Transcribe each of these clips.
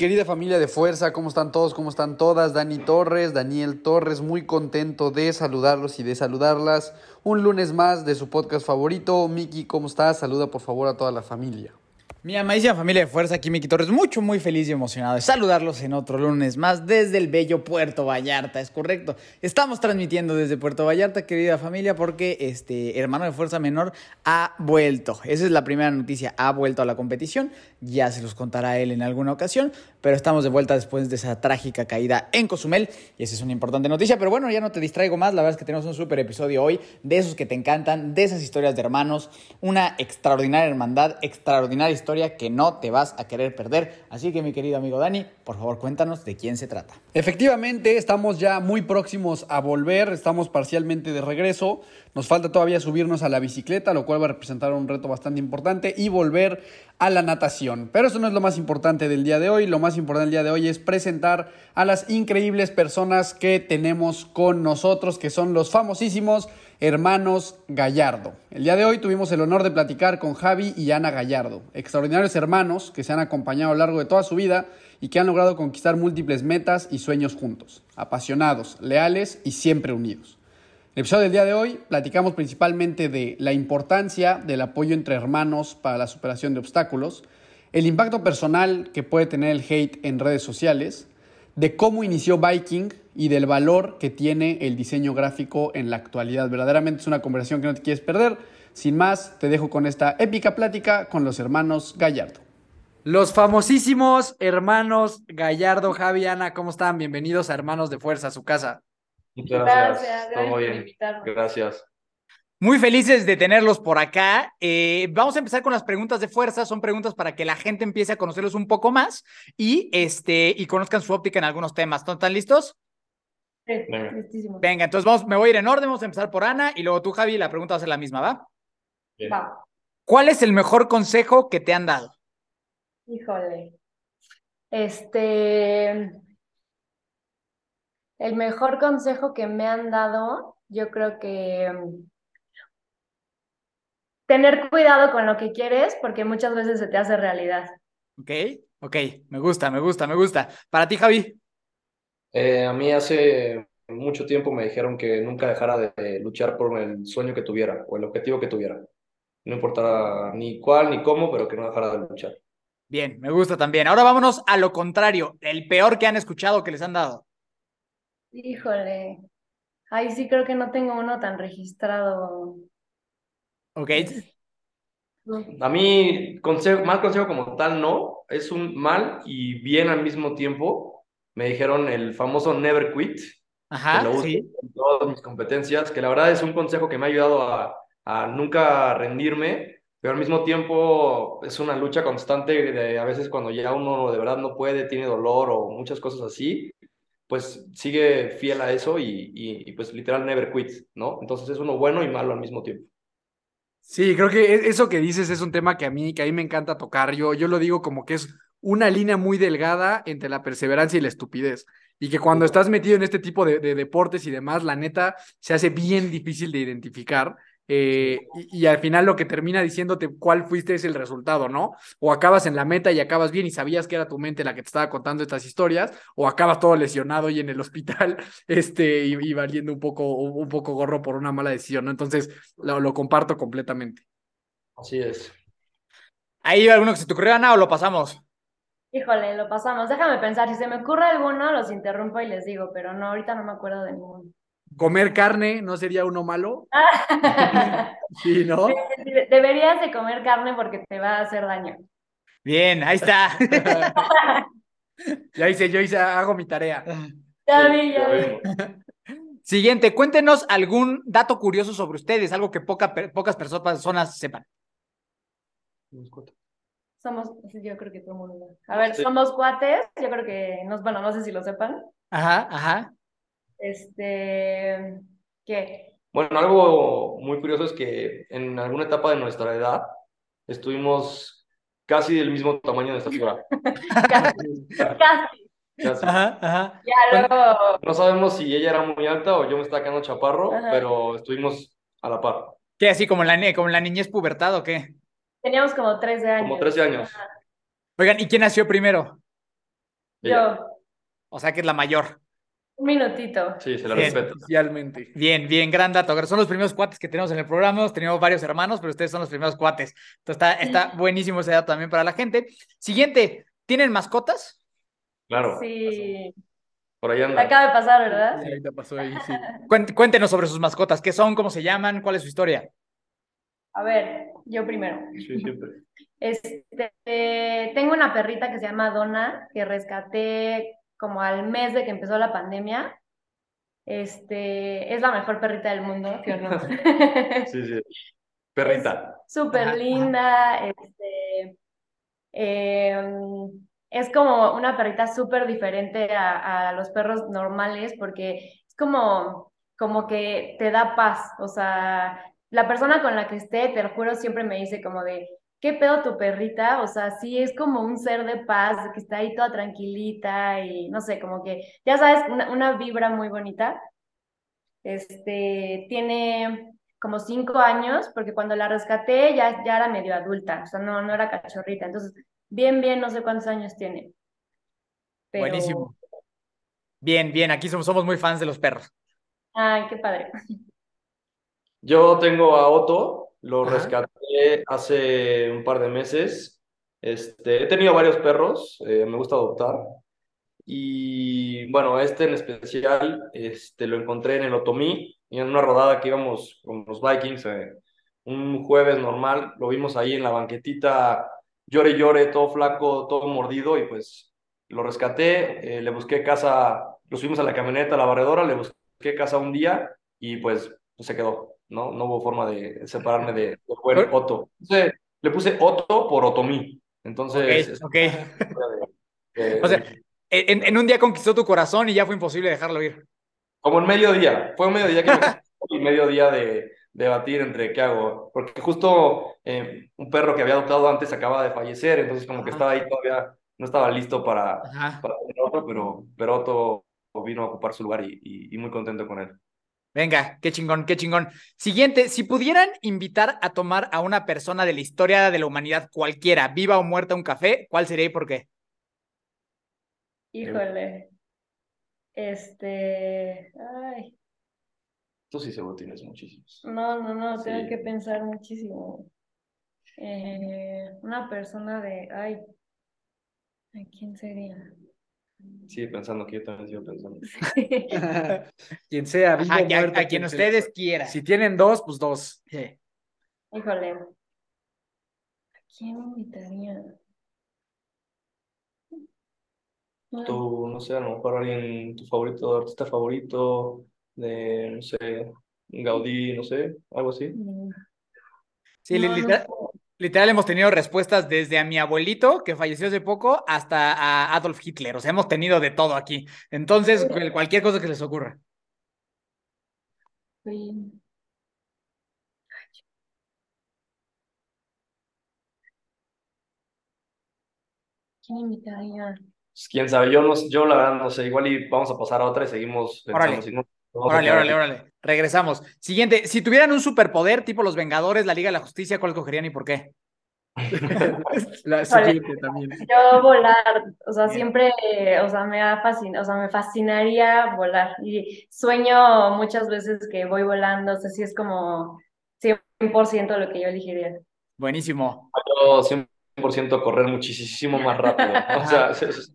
Querida familia de fuerza, ¿cómo están todos? ¿Cómo están todas? Dani Torres, Daniel Torres, muy contento de saludarlos y de saludarlas. Un lunes más de su podcast favorito. Miki, ¿cómo estás? Saluda por favor a toda la familia. Mi amadísima familia de fuerza, aquí Miki Torres, mucho, muy feliz y emocionado de saludarlos en otro lunes más desde el bello Puerto Vallarta, es correcto. Estamos transmitiendo desde Puerto Vallarta, querida familia, porque este hermano de fuerza menor ha vuelto. Esa es la primera noticia, ha vuelto a la competición. Ya se los contará él en alguna ocasión, pero estamos de vuelta después de esa trágica caída en Cozumel y esa es una importante noticia. Pero bueno, ya no te distraigo más, la verdad es que tenemos un súper episodio hoy de esos que te encantan, de esas historias de hermanos, una extraordinaria hermandad, extraordinaria historia que no te vas a querer perder. Así que mi querido amigo Dani, por favor cuéntanos de quién se trata. Efectivamente, estamos ya muy próximos a volver, estamos parcialmente de regreso. Nos falta todavía subirnos a la bicicleta, lo cual va a representar un reto bastante importante, y volver a la natación. Pero eso no es lo más importante del día de hoy. Lo más importante del día de hoy es presentar a las increíbles personas que tenemos con nosotros, que son los famosísimos hermanos Gallardo. El día de hoy tuvimos el honor de platicar con Javi y Ana Gallardo, extraordinarios hermanos que se han acompañado a lo largo de toda su vida y que han logrado conquistar múltiples metas y sueños juntos, apasionados, leales y siempre unidos. El episodio del día de hoy platicamos principalmente de la importancia del apoyo entre hermanos para la superación de obstáculos, el impacto personal que puede tener el hate en redes sociales, de cómo inició Viking y del valor que tiene el diseño gráfico en la actualidad. Verdaderamente es una conversación que no te quieres perder. Sin más, te dejo con esta épica plática con los hermanos Gallardo. Los famosísimos hermanos Gallardo, Javi, Ana, ¿cómo están? Bienvenidos a Hermanos de Fuerza, a su casa. Muchas gracias. gracias, Todo bien. Gracias. Muy felices de tenerlos por acá. Eh, vamos a empezar con las preguntas de fuerza. Son preguntas para que la gente empiece a conocerlos un poco más y, este, y conozcan su óptica en algunos temas. ¿Están listos? Sí, Venga, entonces vamos, me voy a ir en orden. Vamos a empezar por Ana y luego tú, Javi, la pregunta va a ser la misma, ¿va? Va. ¿Cuál es el mejor consejo que te han dado? Híjole. Este. El mejor consejo que me han dado, yo creo que tener cuidado con lo que quieres porque muchas veces se te hace realidad. Ok, ok, me gusta, me gusta, me gusta. Para ti, Javi. Eh, a mí hace mucho tiempo me dijeron que nunca dejara de luchar por el sueño que tuviera o el objetivo que tuviera. No importara ni cuál ni cómo, pero que no dejara de luchar. Bien, me gusta también. Ahora vámonos a lo contrario, el peor que han escuchado que les han dado. Híjole, ahí sí creo que no tengo uno tan registrado. Ok. A mí, consejo, mal consejo como tal, no. Es un mal y bien al mismo tiempo. Me dijeron el famoso never quit. Ajá, que lo uso sí. en todas mis competencias, que la verdad es un consejo que me ha ayudado a, a nunca rendirme, pero al mismo tiempo es una lucha constante de a veces cuando ya uno de verdad no puede, tiene dolor o muchas cosas así, pues sigue fiel a eso y, y, y pues literal never quit, ¿no? Entonces es uno bueno y malo al mismo tiempo. Sí, creo que e- eso que dices es un tema que a mí, que a mí me encanta tocar. Yo, yo lo digo como que es una línea muy delgada entre la perseverancia y la estupidez. Y que cuando estás metido en este tipo de, de deportes y demás, la neta se hace bien difícil de identificar. Eh, y, y al final lo que termina diciéndote cuál fuiste es el resultado, ¿no? O acabas en la meta y acabas bien y sabías que era tu mente la que te estaba contando estas historias, o acabas todo lesionado y en el hospital, este, y, y valiendo un poco, un poco gorro por una mala decisión, ¿no? Entonces, lo, lo comparto completamente. Así es. ¿Hay alguno que se te ocurrió, Ana, o lo pasamos? Híjole, lo pasamos. Déjame pensar, si se me ocurre alguno, los interrumpo y les digo, pero no, ahorita no me acuerdo de ninguno. Comer carne no sería uno malo. Sí, ¿no? De- Deberías de comer carne porque te va a hacer daño. Bien, ahí está. Ya hice, yo hice, hago mi tarea. Ya vi, ya vi. Siguiente, cuéntenos algún dato curioso sobre ustedes, algo que poca, pocas personas sepan. Somos, yo creo que todo el mundo. A ver, somos cuates, yo creo que, no, bueno, no sé si lo sepan. Ajá, ajá. Este, ¿qué? Bueno, algo muy curioso es que en alguna etapa de nuestra edad estuvimos casi del mismo tamaño de estatura. casi. casi. Ajá, ajá. Ya luego. No sabemos si ella era muy alta o yo me estaba quedando chaparro, pero estuvimos a la par. ¿Qué? ¿Así como la, como la niñez pubertad o qué? Teníamos como 13 años. Como 13 años. Oigan, ¿y quién nació primero? Yo. O sea que es la mayor. Un minutito. Sí, se la respeto. Oficialmente. Bien, bien, gran dato. Son los primeros cuates que tenemos en el programa. Hemos tenido varios hermanos, pero ustedes son los primeros cuates. Entonces está, está buenísimo ese dato también para la gente. Siguiente, ¿tienen mascotas? Claro. Sí. Por ahí anda. Acaba de pasar, ¿verdad? Sí, ahorita pasó ahí, sí. Cuéntenos sobre sus mascotas. ¿Qué son? ¿Cómo se llaman? ¿Cuál es su historia? A ver, yo primero. Sí, siempre. Este, tengo una perrita que se llama Donna, que rescaté como al mes de que empezó la pandemia. Este, es la mejor perrita del mundo, ¿sí o no? sí, sí. Perrita. Súper linda, este, em, es como una perrita súper diferente a, a, los perros normales porque es como, como que te da paz, o sea, la persona con la que esté, te lo juro, siempre me dice como de, ¿qué pedo tu perrita? O sea, sí es como un ser de paz, que está ahí toda tranquilita y no sé, como que, ya sabes, una, vibra muy bonita. Este, tiene como cinco años, porque cuando la rescaté ya, ya era medio adulta, o sea, no, no era cachorrita. Entonces, bien, bien, no sé cuántos años tiene. Buenísimo. Bien, bien, aquí somos, somos muy fans de los perros. Ay, qué padre. Yo tengo a Otto, lo rescaté hace un par de meses. Este, he tenido varios perros, eh, me gusta adoptar. Y bueno, este en especial este, lo encontré en el Otomí, en una rodada que íbamos con los Vikings, eh, un jueves normal, lo vimos ahí en la banquetita, llore, llore, todo flaco, todo mordido, y pues lo rescaté, eh, le busqué casa, lo subimos a la camioneta, a la barredora, le busqué casa un día, y pues, pues se quedó. ¿No? No hubo forma de separarme de, Otto. Entonces, le puse Otto por Otomí. Entonces. Ok. o sea, en, en, un día conquistó tu corazón y ya fue imposible dejarlo ir. Como en medio día. Fue un mediodía que me y medio día de debatir entre qué hago. Porque justo eh, un perro que había adoptado antes acaba de fallecer, entonces como que estaba ahí todavía, no estaba listo para, otro, pero, pero Otto vino a ocupar su lugar y, y muy contento con él. Venga, qué chingón, qué chingón. Siguiente, si pudieran invitar a tomar a una persona de la historia de la humanidad cualquiera, viva o muerta, un café, ¿cuál sería y por qué? Híjole. Este. Ay. Tú sí seguro tienes muchísimos. No, no, no, tengo que pensar muchísimo. Eh, una persona de. Ay. ¿Quién sería? Sigue pensando que yo también sigo pensando. quien sea, vivo a, muerto. A, quien, ustedes quieran. Si tienen dos, pues dos. Híjole. ¿A quién invitaría? Tú, no sé, a lo mejor alguien, tu favorito, artista favorito, de, no sé, Gaudí, no sé, algo así. Mm. Sí, literal, Literal, hemos tenido respuestas desde a mi abuelito, que falleció hace poco, hasta a Adolf Hitler. O sea, hemos tenido de todo aquí. Entonces, cualquier cosa que les ocurra. Sí. ¿Quién invitaría? Pues, quién sabe, yo, no, yo la verdad no sé, igual y vamos a pasar a otra y seguimos pensando. Órale, órale, órale. Regresamos. Siguiente, si tuvieran un superpoder tipo los Vengadores, la Liga de la Justicia, ¿cuál cogerían y por qué? la siguiente también. Yo volar, o sea, siempre, o sea, me ha fascinado, o sea, me fascinaría volar y sueño muchas veces que voy volando, o sea, sí es como 100% lo que yo elegiría. Buenísimo. Yo 100% correr muchísimo más rápido. o sea, es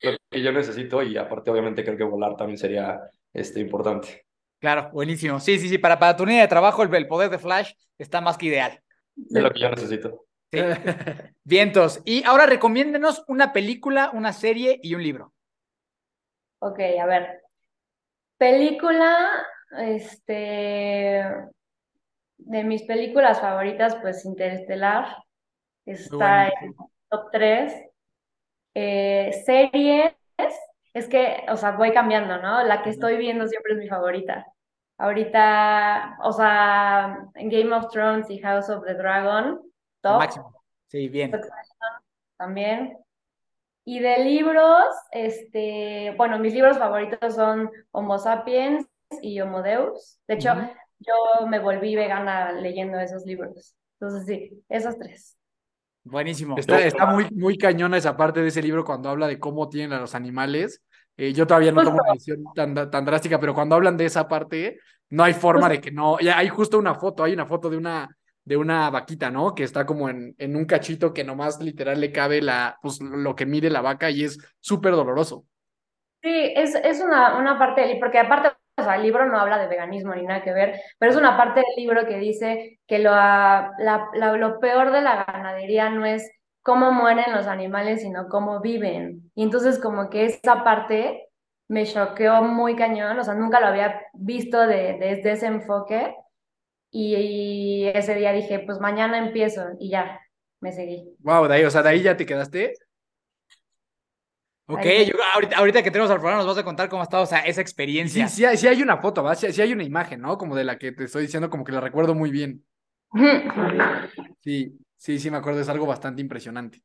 lo que yo necesito y aparte obviamente creo que volar también sería este, importante. Claro, buenísimo. Sí, sí, sí, para, para tu línea de trabajo el, poder de Flash está más que ideal. Es lo que yo necesito. Sí. Vientos. Y ahora recomiéndenos una película, una serie y un libro. Ok, a ver. Película, este, de mis películas favoritas, pues Interestelar está en top 3. Eh, series, es que, o sea, voy cambiando, ¿no? La que estoy viendo siempre es mi favorita. Ahorita, o sea, Game of Thrones y House of the Dragon, top. Máximo. Sí, bien. También. Y de libros, este, bueno, mis libros favoritos son Homo Sapiens y Homo Deus. De hecho, yo me volví vegana leyendo esos libros. Entonces, sí, esos tres. Buenísimo. Está, está muy, muy cañona esa parte de ese libro cuando habla de cómo tienen a los animales. Eh, yo todavía no tomo una decisión tan, tan drástica, pero cuando hablan de esa parte, no hay forma de que no. Ya hay justo una foto, hay una foto de una, de una vaquita, ¿no? Que está como en, en un cachito que nomás literal le cabe la, pues, lo que mide la vaca y es súper doloroso. Sí, es, es una, una parte, porque aparte o sea, el libro no habla de veganismo ni nada que ver, pero es una parte del libro que dice que lo, la, lo peor de la ganadería no es cómo mueren los animales, sino cómo viven. Y entonces como que esa parte me choqueó muy cañón, o sea, nunca lo había visto de, desde ese enfoque. Y, ese día dije, pues mañana empiezo y ya, me seguí. Wow, de ahí, o sea, de ahí ya te quedaste. Ok, yo, ahorita, ahorita, que tenemos al programa nos vas a contar cómo ha estado o sea, esa experiencia. Sí, sí, hay una foto, ¿va? Sí, hay una imagen, ¿no? Como de la que te estoy diciendo, como que la recuerdo muy bien. Sí, sí, sí, me acuerdo, es algo bastante impresionante.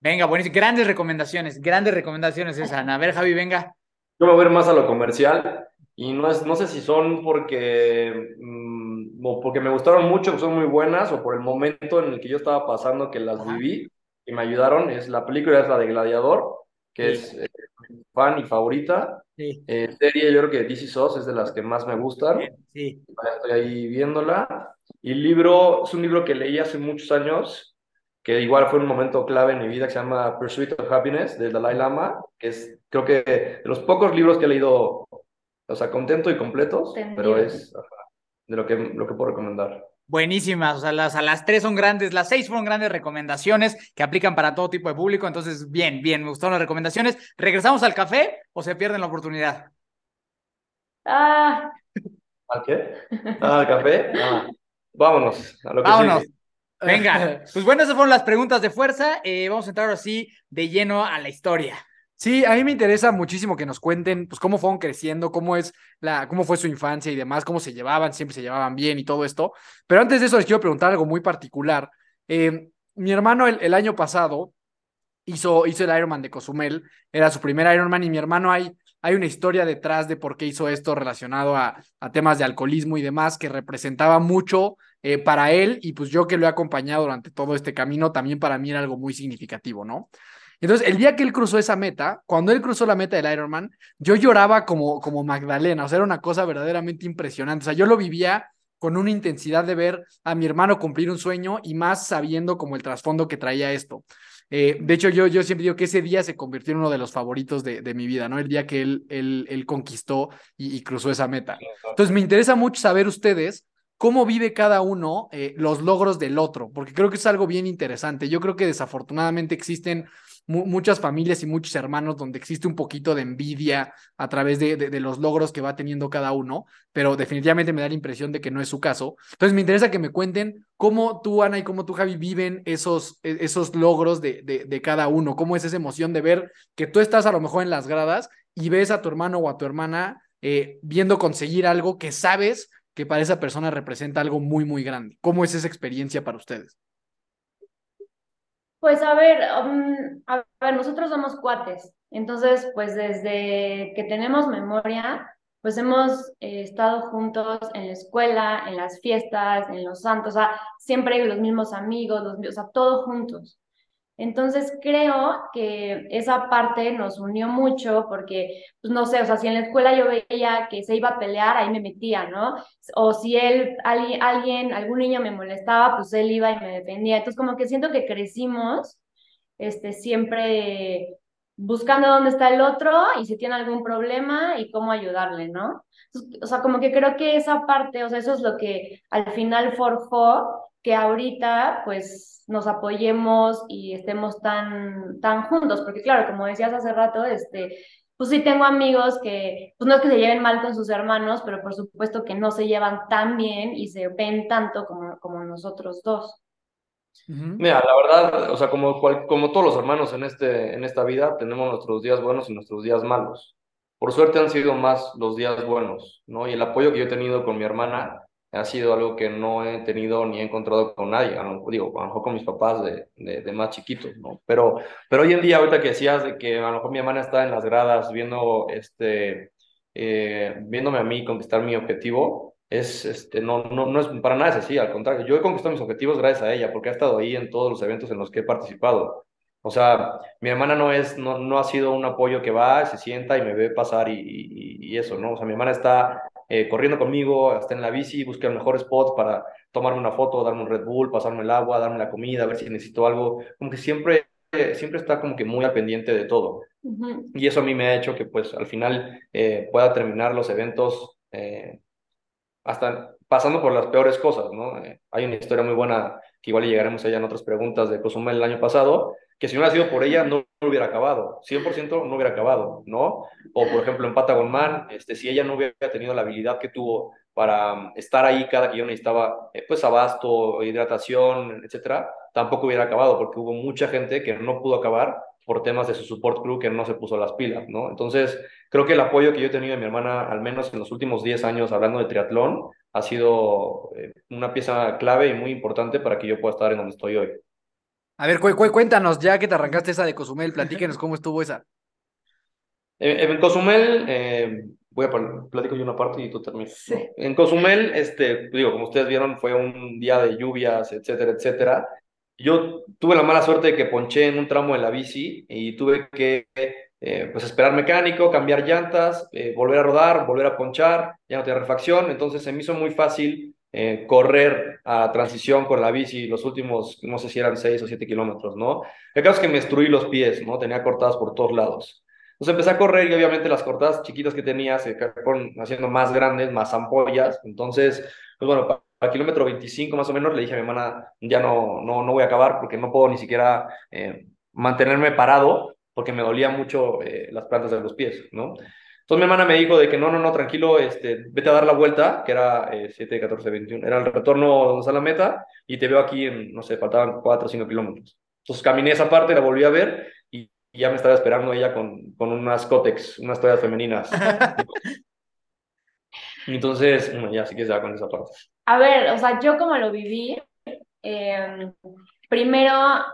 Venga, buenísimo. Grandes recomendaciones, grandes recomendaciones esa. A ver, Javi, venga. Yo me voy a ver más a lo comercial y no, es, no sé si son porque, mm, porque me gustaron mucho, son muy buenas, o por el momento en el que yo estaba pasando que las viví y me ayudaron. Es la película es la de Gladiador que es eh, fan y favorita. Eh, serie, yo creo que DC SOS es de las que más me gustan. Sí. Estoy ahí viéndola. Y libro, es un libro que leí hace muchos años, que igual fue un momento clave en mi vida, que se llama Pursuit of Happiness, del Dalai Lama, que es, creo que, de los pocos libros que he leído, o sea, contento y completos, pero es de lo que, lo que puedo recomendar. Buenísimas, o sea, las, a las tres son grandes, las seis fueron grandes recomendaciones que aplican para todo tipo de público, entonces bien, bien, me gustaron las recomendaciones. ¿Regresamos al café o se pierden la oportunidad? Ah. ¿Al qué? Ah, ¿Al café? Ah, vámonos, a lo que Vámonos. Venga, pues bueno, esas fueron las preguntas de fuerza. Eh, vamos a entrar así de lleno a la historia. Sí, a mí me interesa muchísimo que nos cuenten pues cómo fueron creciendo, cómo es la, cómo fue su infancia y demás, cómo se llevaban, siempre se llevaban bien y todo esto. Pero antes de eso les quiero preguntar algo muy particular. Eh, mi hermano el, año pasado hizo, hizo el Ironman de Cozumel, era su primer Ironman y mi hermano hay, hay una historia detrás de por qué hizo esto relacionado a, a temas de alcoholismo y demás que representaba mucho eh, para él y pues yo que lo he acompañado durante todo este camino, también para mí era algo muy significativo, ¿no? Entonces, el día que él cruzó esa meta, cuando él cruzó la meta del Ironman, yo lloraba como, como Magdalena, o sea, era una cosa verdaderamente impresionante. O sea, yo lo vivía con una intensidad de ver a mi hermano cumplir un sueño y más sabiendo como el trasfondo que traía esto. Eh, de hecho, yo, yo siempre digo que ese día se convirtió en uno de los favoritos de, de mi vida, ¿no? El día que él, él, él conquistó y, cruzó esa meta. Entonces, me interesa mucho saber ustedes cómo vive cada uno eh, los logros del otro, porque creo que es algo bien interesante. Yo creo que desafortunadamente existen muchas familias y muchos hermanos donde existe un poquito de envidia a través de, los logros que va teniendo cada uno, pero definitivamente me da la impresión de que no es su caso. Entonces me interesa que me cuenten cómo tú, Ana, y cómo tú, Javi, viven esos, e, esos logros de, de cada uno, cómo es esa emoción de ver que tú estás a lo mejor en las gradas y ves a tu hermano o a tu hermana eh, viendo conseguir algo que sabes que para esa persona representa algo muy, muy grande. ¿Cómo es esa experiencia para ustedes? Pues a ver, um, a ver, nosotros somos cuates, entonces pues desde que tenemos memoria, pues hemos eh, estado juntos en la escuela, en las fiestas, en los santos, o sea, siempre los mismos amigos, los, o sea, todos juntos. Entonces creo que esa parte nos unió mucho porque, pues no sé, o sea, si en la escuela yo veía que se iba a pelear, ahí me metía, ¿no? O si él, alguien, algún niño me molestaba, pues él iba y me defendía. Entonces como que siento que crecimos, este, siempre buscando dónde está el otro y si tiene algún problema y cómo ayudarle, ¿no? o sea, como que creo que esa parte, o sea, eso es lo que al final forjó que ahorita, pues, nos apoyemos y estemos tan, tan juntos, porque claro, como decías hace rato, este, pues sí tengo amigos que, pues no es que se lleven mal con sus hermanos, pero por supuesto que no se llevan tan bien y se ven tanto como, como nosotros dos. Mira, la verdad, o sea, como, como todos los hermanos en, este, en esta vida, tenemos nuestros días buenos y nuestros días malos. Por suerte han sido más los días buenos, ¿no? Y el apoyo que yo he tenido con mi hermana ha sido algo que no he tenido ni he encontrado con nadie, digo, a lo mejor con mis papás de, de, más chiquitos, ¿no? Pero, pero hoy en día, ahorita que decías de que a lo mejor mi hermana está en las gradas viendo, este, eh, viéndome a mí conquistar mi objetivo, es, este, no, no, no es para nada es así, al contrario, yo he conquistado mis objetivos gracias a ella, porque ha estado ahí en todos los eventos en los que he participado. O sea, mi hermana no es, no, no ha sido un apoyo que va, se sienta y me ve pasar y, y, eso, ¿no? O sea, mi hermana está eh, corriendo conmigo, está en la bici, busca el mejor spot para tomarme una foto, darme un Red Bull, pasarme el agua, darme la comida, a ver si necesito algo. Como que siempre, siempre está como que muy al pendiente de todo. Y eso a mí me ha hecho que pues al final eh, pueda terminar los eventos eh, hasta pasando por las peores cosas, ¿no? hay una historia muy buena que igual llegaremos allá en otras preguntas de Cozumel el año pasado, que si no hubiera sido por ella no, hubiera acabado, 100% no hubiera acabado, ¿no? O por ejemplo en Patagon Man, este, si ella no hubiera tenido la habilidad que tuvo para um, estar ahí cada que yo necesitaba, eh, pues abasto, hidratación, etcétera, tampoco hubiera acabado porque hubo mucha gente que no pudo acabar por temas de su support crew que no se puso las pilas, ¿no? Entonces, creo que el apoyo que yo he tenido de mi hermana, al menos en los últimos 10 años hablando de triatlón, ha sido eh, una pieza clave y muy importante para que yo pueda estar en donde estoy hoy. A ver, cuéntanos, ya que te arrancaste esa de Cozumel, platíquenos cómo estuvo esa. En, Cozumel, eh, voy a platicar yo una parte y tú terminas. En Cozumel, este, digo, como ustedes vieron, fue un día de lluvias, etcétera, etcétera. Yo tuve la mala suerte de que ponché en un tramo de la bici y tuve que eh, pues esperar mecánico, cambiar llantas, eh, volver a rodar, volver a ponchar, ya no tenía refacción, entonces se me hizo muy fácil eh, correr a transición con la bici los últimos, no sé si eran 6 o 7 kilómetros, ¿no? El caso es que me destruí los pies, ¿no? Tenía cortadas por todos lados. Entonces empecé a correr y obviamente las cortadas chiquitas que tenía se fueron haciendo más grandes, más ampollas. Entonces, pues bueno, para, el kilómetro 25 más o menos le dije a mi hermana, ya no, no, no voy a acabar porque no puedo ni siquiera eh, mantenerme parado porque me dolía mucho eh, las plantas de los pies, ¿no? Entonces mi hermana me dijo de que no, no, no, tranquilo, este, vete a dar la vuelta, que era eh, 7, 14, 21, era el retorno donde está la meta, y te veo aquí en, no sé, faltaban 4 o 5 kilómetros. Entonces caminé esa parte, la volví a ver, y, ya me estaba esperando ella con, con unas cótex, unas toallas femeninas. Entonces, bueno, ya sí que se va con esa parte. A ver, o sea, yo como lo viví, eh, primero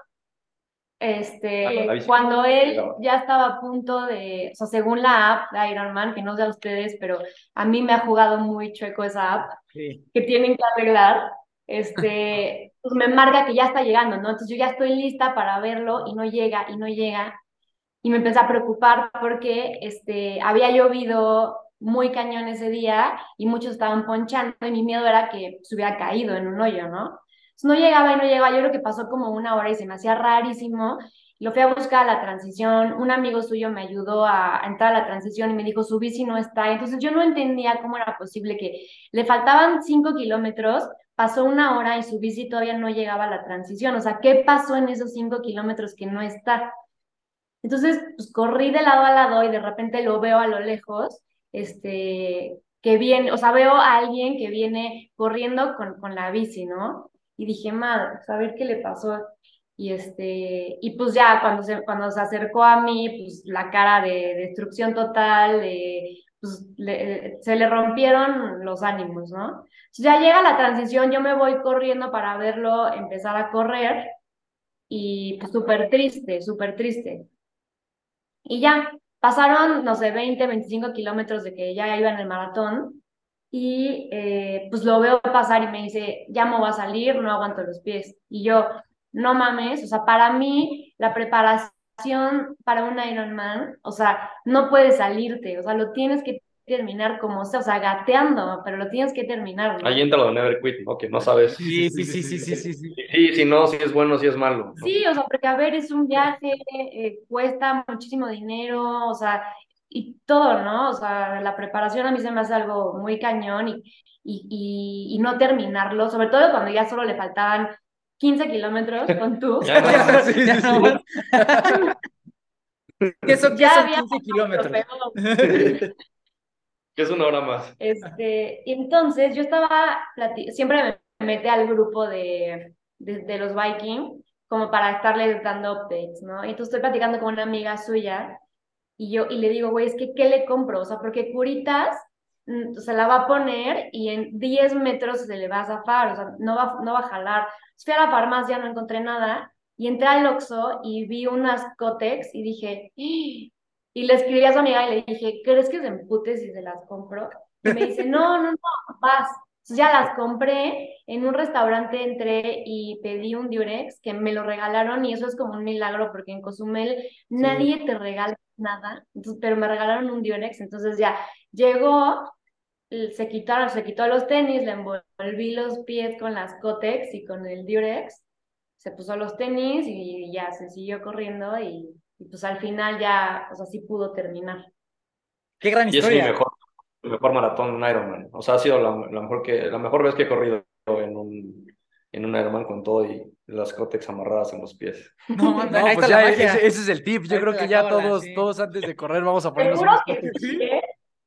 este, ah, cuando él ya estaba a punto de, o sea, según la app de Ironman, que no sé a ustedes, pero a mí me ha jugado muy chueco esa app, que tienen que arreglar, este, pues me marca que ya está llegando, ¿no? Entonces yo ya estoy lista para verlo y no llega, y no llega, y me empecé a preocupar porque, este, había llovido muy cañón ese día y muchos estaban ponchando y mi miedo era que se hubiera caído en un hoyo, ¿no? No llegaba y no llegaba, yo creo que pasó como una hora y se me hacía rarísimo. Lo fui a buscar a la transición, un amigo suyo me ayudó a, entrar a la transición y me dijo, su bici no está. Entonces yo no entendía cómo era posible que le faltaban cinco kilómetros, pasó una hora y su bici todavía no llegaba a la transición. O sea, ¿qué pasó en esos cinco kilómetros que no está? Entonces, pues corrí de lado a lado y de repente lo veo a lo lejos, este, que viene, o sea, veo a alguien que viene corriendo con, con la bici, ¿no? Y dije, madre, a ver qué le pasó. Y, este, y pues ya cuando se, cuando se acercó a mí, pues la cara de destrucción total, pues se le rompieron los ánimos, ¿no? ya llega la transición, yo me voy corriendo para verlo empezar a correr y pues súper triste, súper triste. Y ya, pasaron, no sé, 20, 25 kilómetros de que ya iba en el maratón y eh, pues lo veo pasar y me dice, ya me va a salir, no aguanto los pies. Y yo, no mames, o sea, para mí la preparación para un Ironman, o sea, no puedes salirte, o sea, lo tienes que terminar como sea, o sea, gateando, pero lo tienes que terminar. Ahí entra lo de never quit, ¿no? Que no sabes. Sí, sí, sí, sí, sí, sí. Sí, sí, si no, si es bueno, si es malo. Sí, o sea, porque a ver, es un viaje, eh, cuesta muchísimo dinero, o sea, y todo, ¿no? O sea, la preparación a mí se me hace algo muy cañón y, y, y, no terminarlo, sobre todo cuando ya solo le faltaban 15 kilómetros con tú. ¿Qué son, qué Ya son había 15 kilómetros? Que es una hora más. Este, y entonces yo estaba, siempre me metí al grupo de, de, de los Viking como para estarles dando updates, ¿no? Y entonces estoy platicando con una amiga suya y yo y le digo, güey, es que ¿qué le compro? O sea, porque Curitas mm, se la va a poner y en 10 metros se le va a zafar, o sea, no va, no va a jalar. Fui a la farmacia, no encontré nada y entré al Oxxo y vi unas Cotex y dije, y le escribí a su amiga y le dije, ¿crees que se empute si se las compro? Y me dice, no, no, no, vas. Entonces ya las compré, en un restaurante entré y pedí un Durex que me lo regalaron y eso es como un milagro porque en Cozumel nadie te regala nada, entonces, pero me regalaron un Durex, entonces ya llegó, se quitaron, se quitó los tenis, le envolví los pies con las Cotex y con el Durex, se puso los tenis y ya se siguió corriendo y, y pues al final ya, o sea, sí pudo terminar. Qué gran Y es mi historia. mejor, mi mejor maratón en Ironman. O sea, ha sido la, la mejor que, la mejor vez que he corrido en un, en un Ironman con todo y las cótex amarradas en los pies. No, No, ahí pues está ya ese, ese es el tip. Yo Ahí creo que ya todos, sí. todos antes de correr vamos a ponernos Seguro unos que cótex. sí, ¿eh?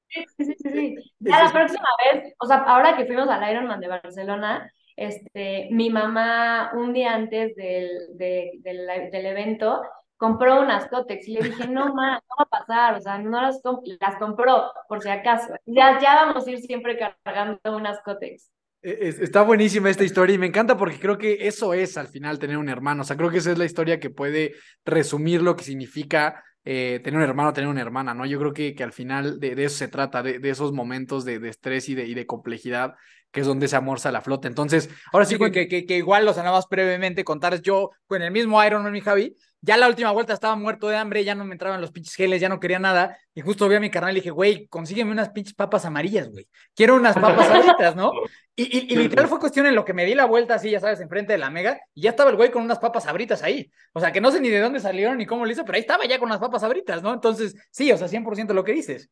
Sí, sí, sí, sí, sí. Eso Ya la próxima vez, o sea, ahora que fuimos al Ironman de Barcelona, este, mi mamá un día antes del, de- del, del evento compró unas Cotex y le dije, no, ma, no va a pasar, o sea, no las, comp- las compró por si acaso. Ya, ya vamos a ir siempre cargando unas Cotex. Es- Está buenísima esta historia y me encanta porque creo que eso es al final tener un hermano. O sea, creo que esa es la historia que puede resumir lo que significa eh, tener un hermano, tener una hermana, ¿no? Yo creo que, que al final de, de eso se trata, de, de esos momentos de, de estrés y de, y de complejidad, que es donde se amorza la flota. Entonces, ahora sí, Sí, que, que, que, igual, o sea, nada más brevemente contar, yo con el mismo Ironman, mi Javi, ya la última vuelta estaba muerto de hambre, ya no me entraban los pinches geles, ya no quería nada, y justo vi a mi carnal y dije, güey, consígueme unas pinches papas amarillas, güey, quiero unas papas sabritas, ¿no? Y, y, y literal fue cuestión en lo que me di la vuelta así, ya sabes, enfrente de la mega, y ya estaba el güey con unas papas sabritas ahí, o sea, que no sé ni de dónde salieron ni cómo lo hizo, pero ahí estaba ya con unas papas sabritas, ¿no? Entonces, sí, o sea, 100% lo que dices.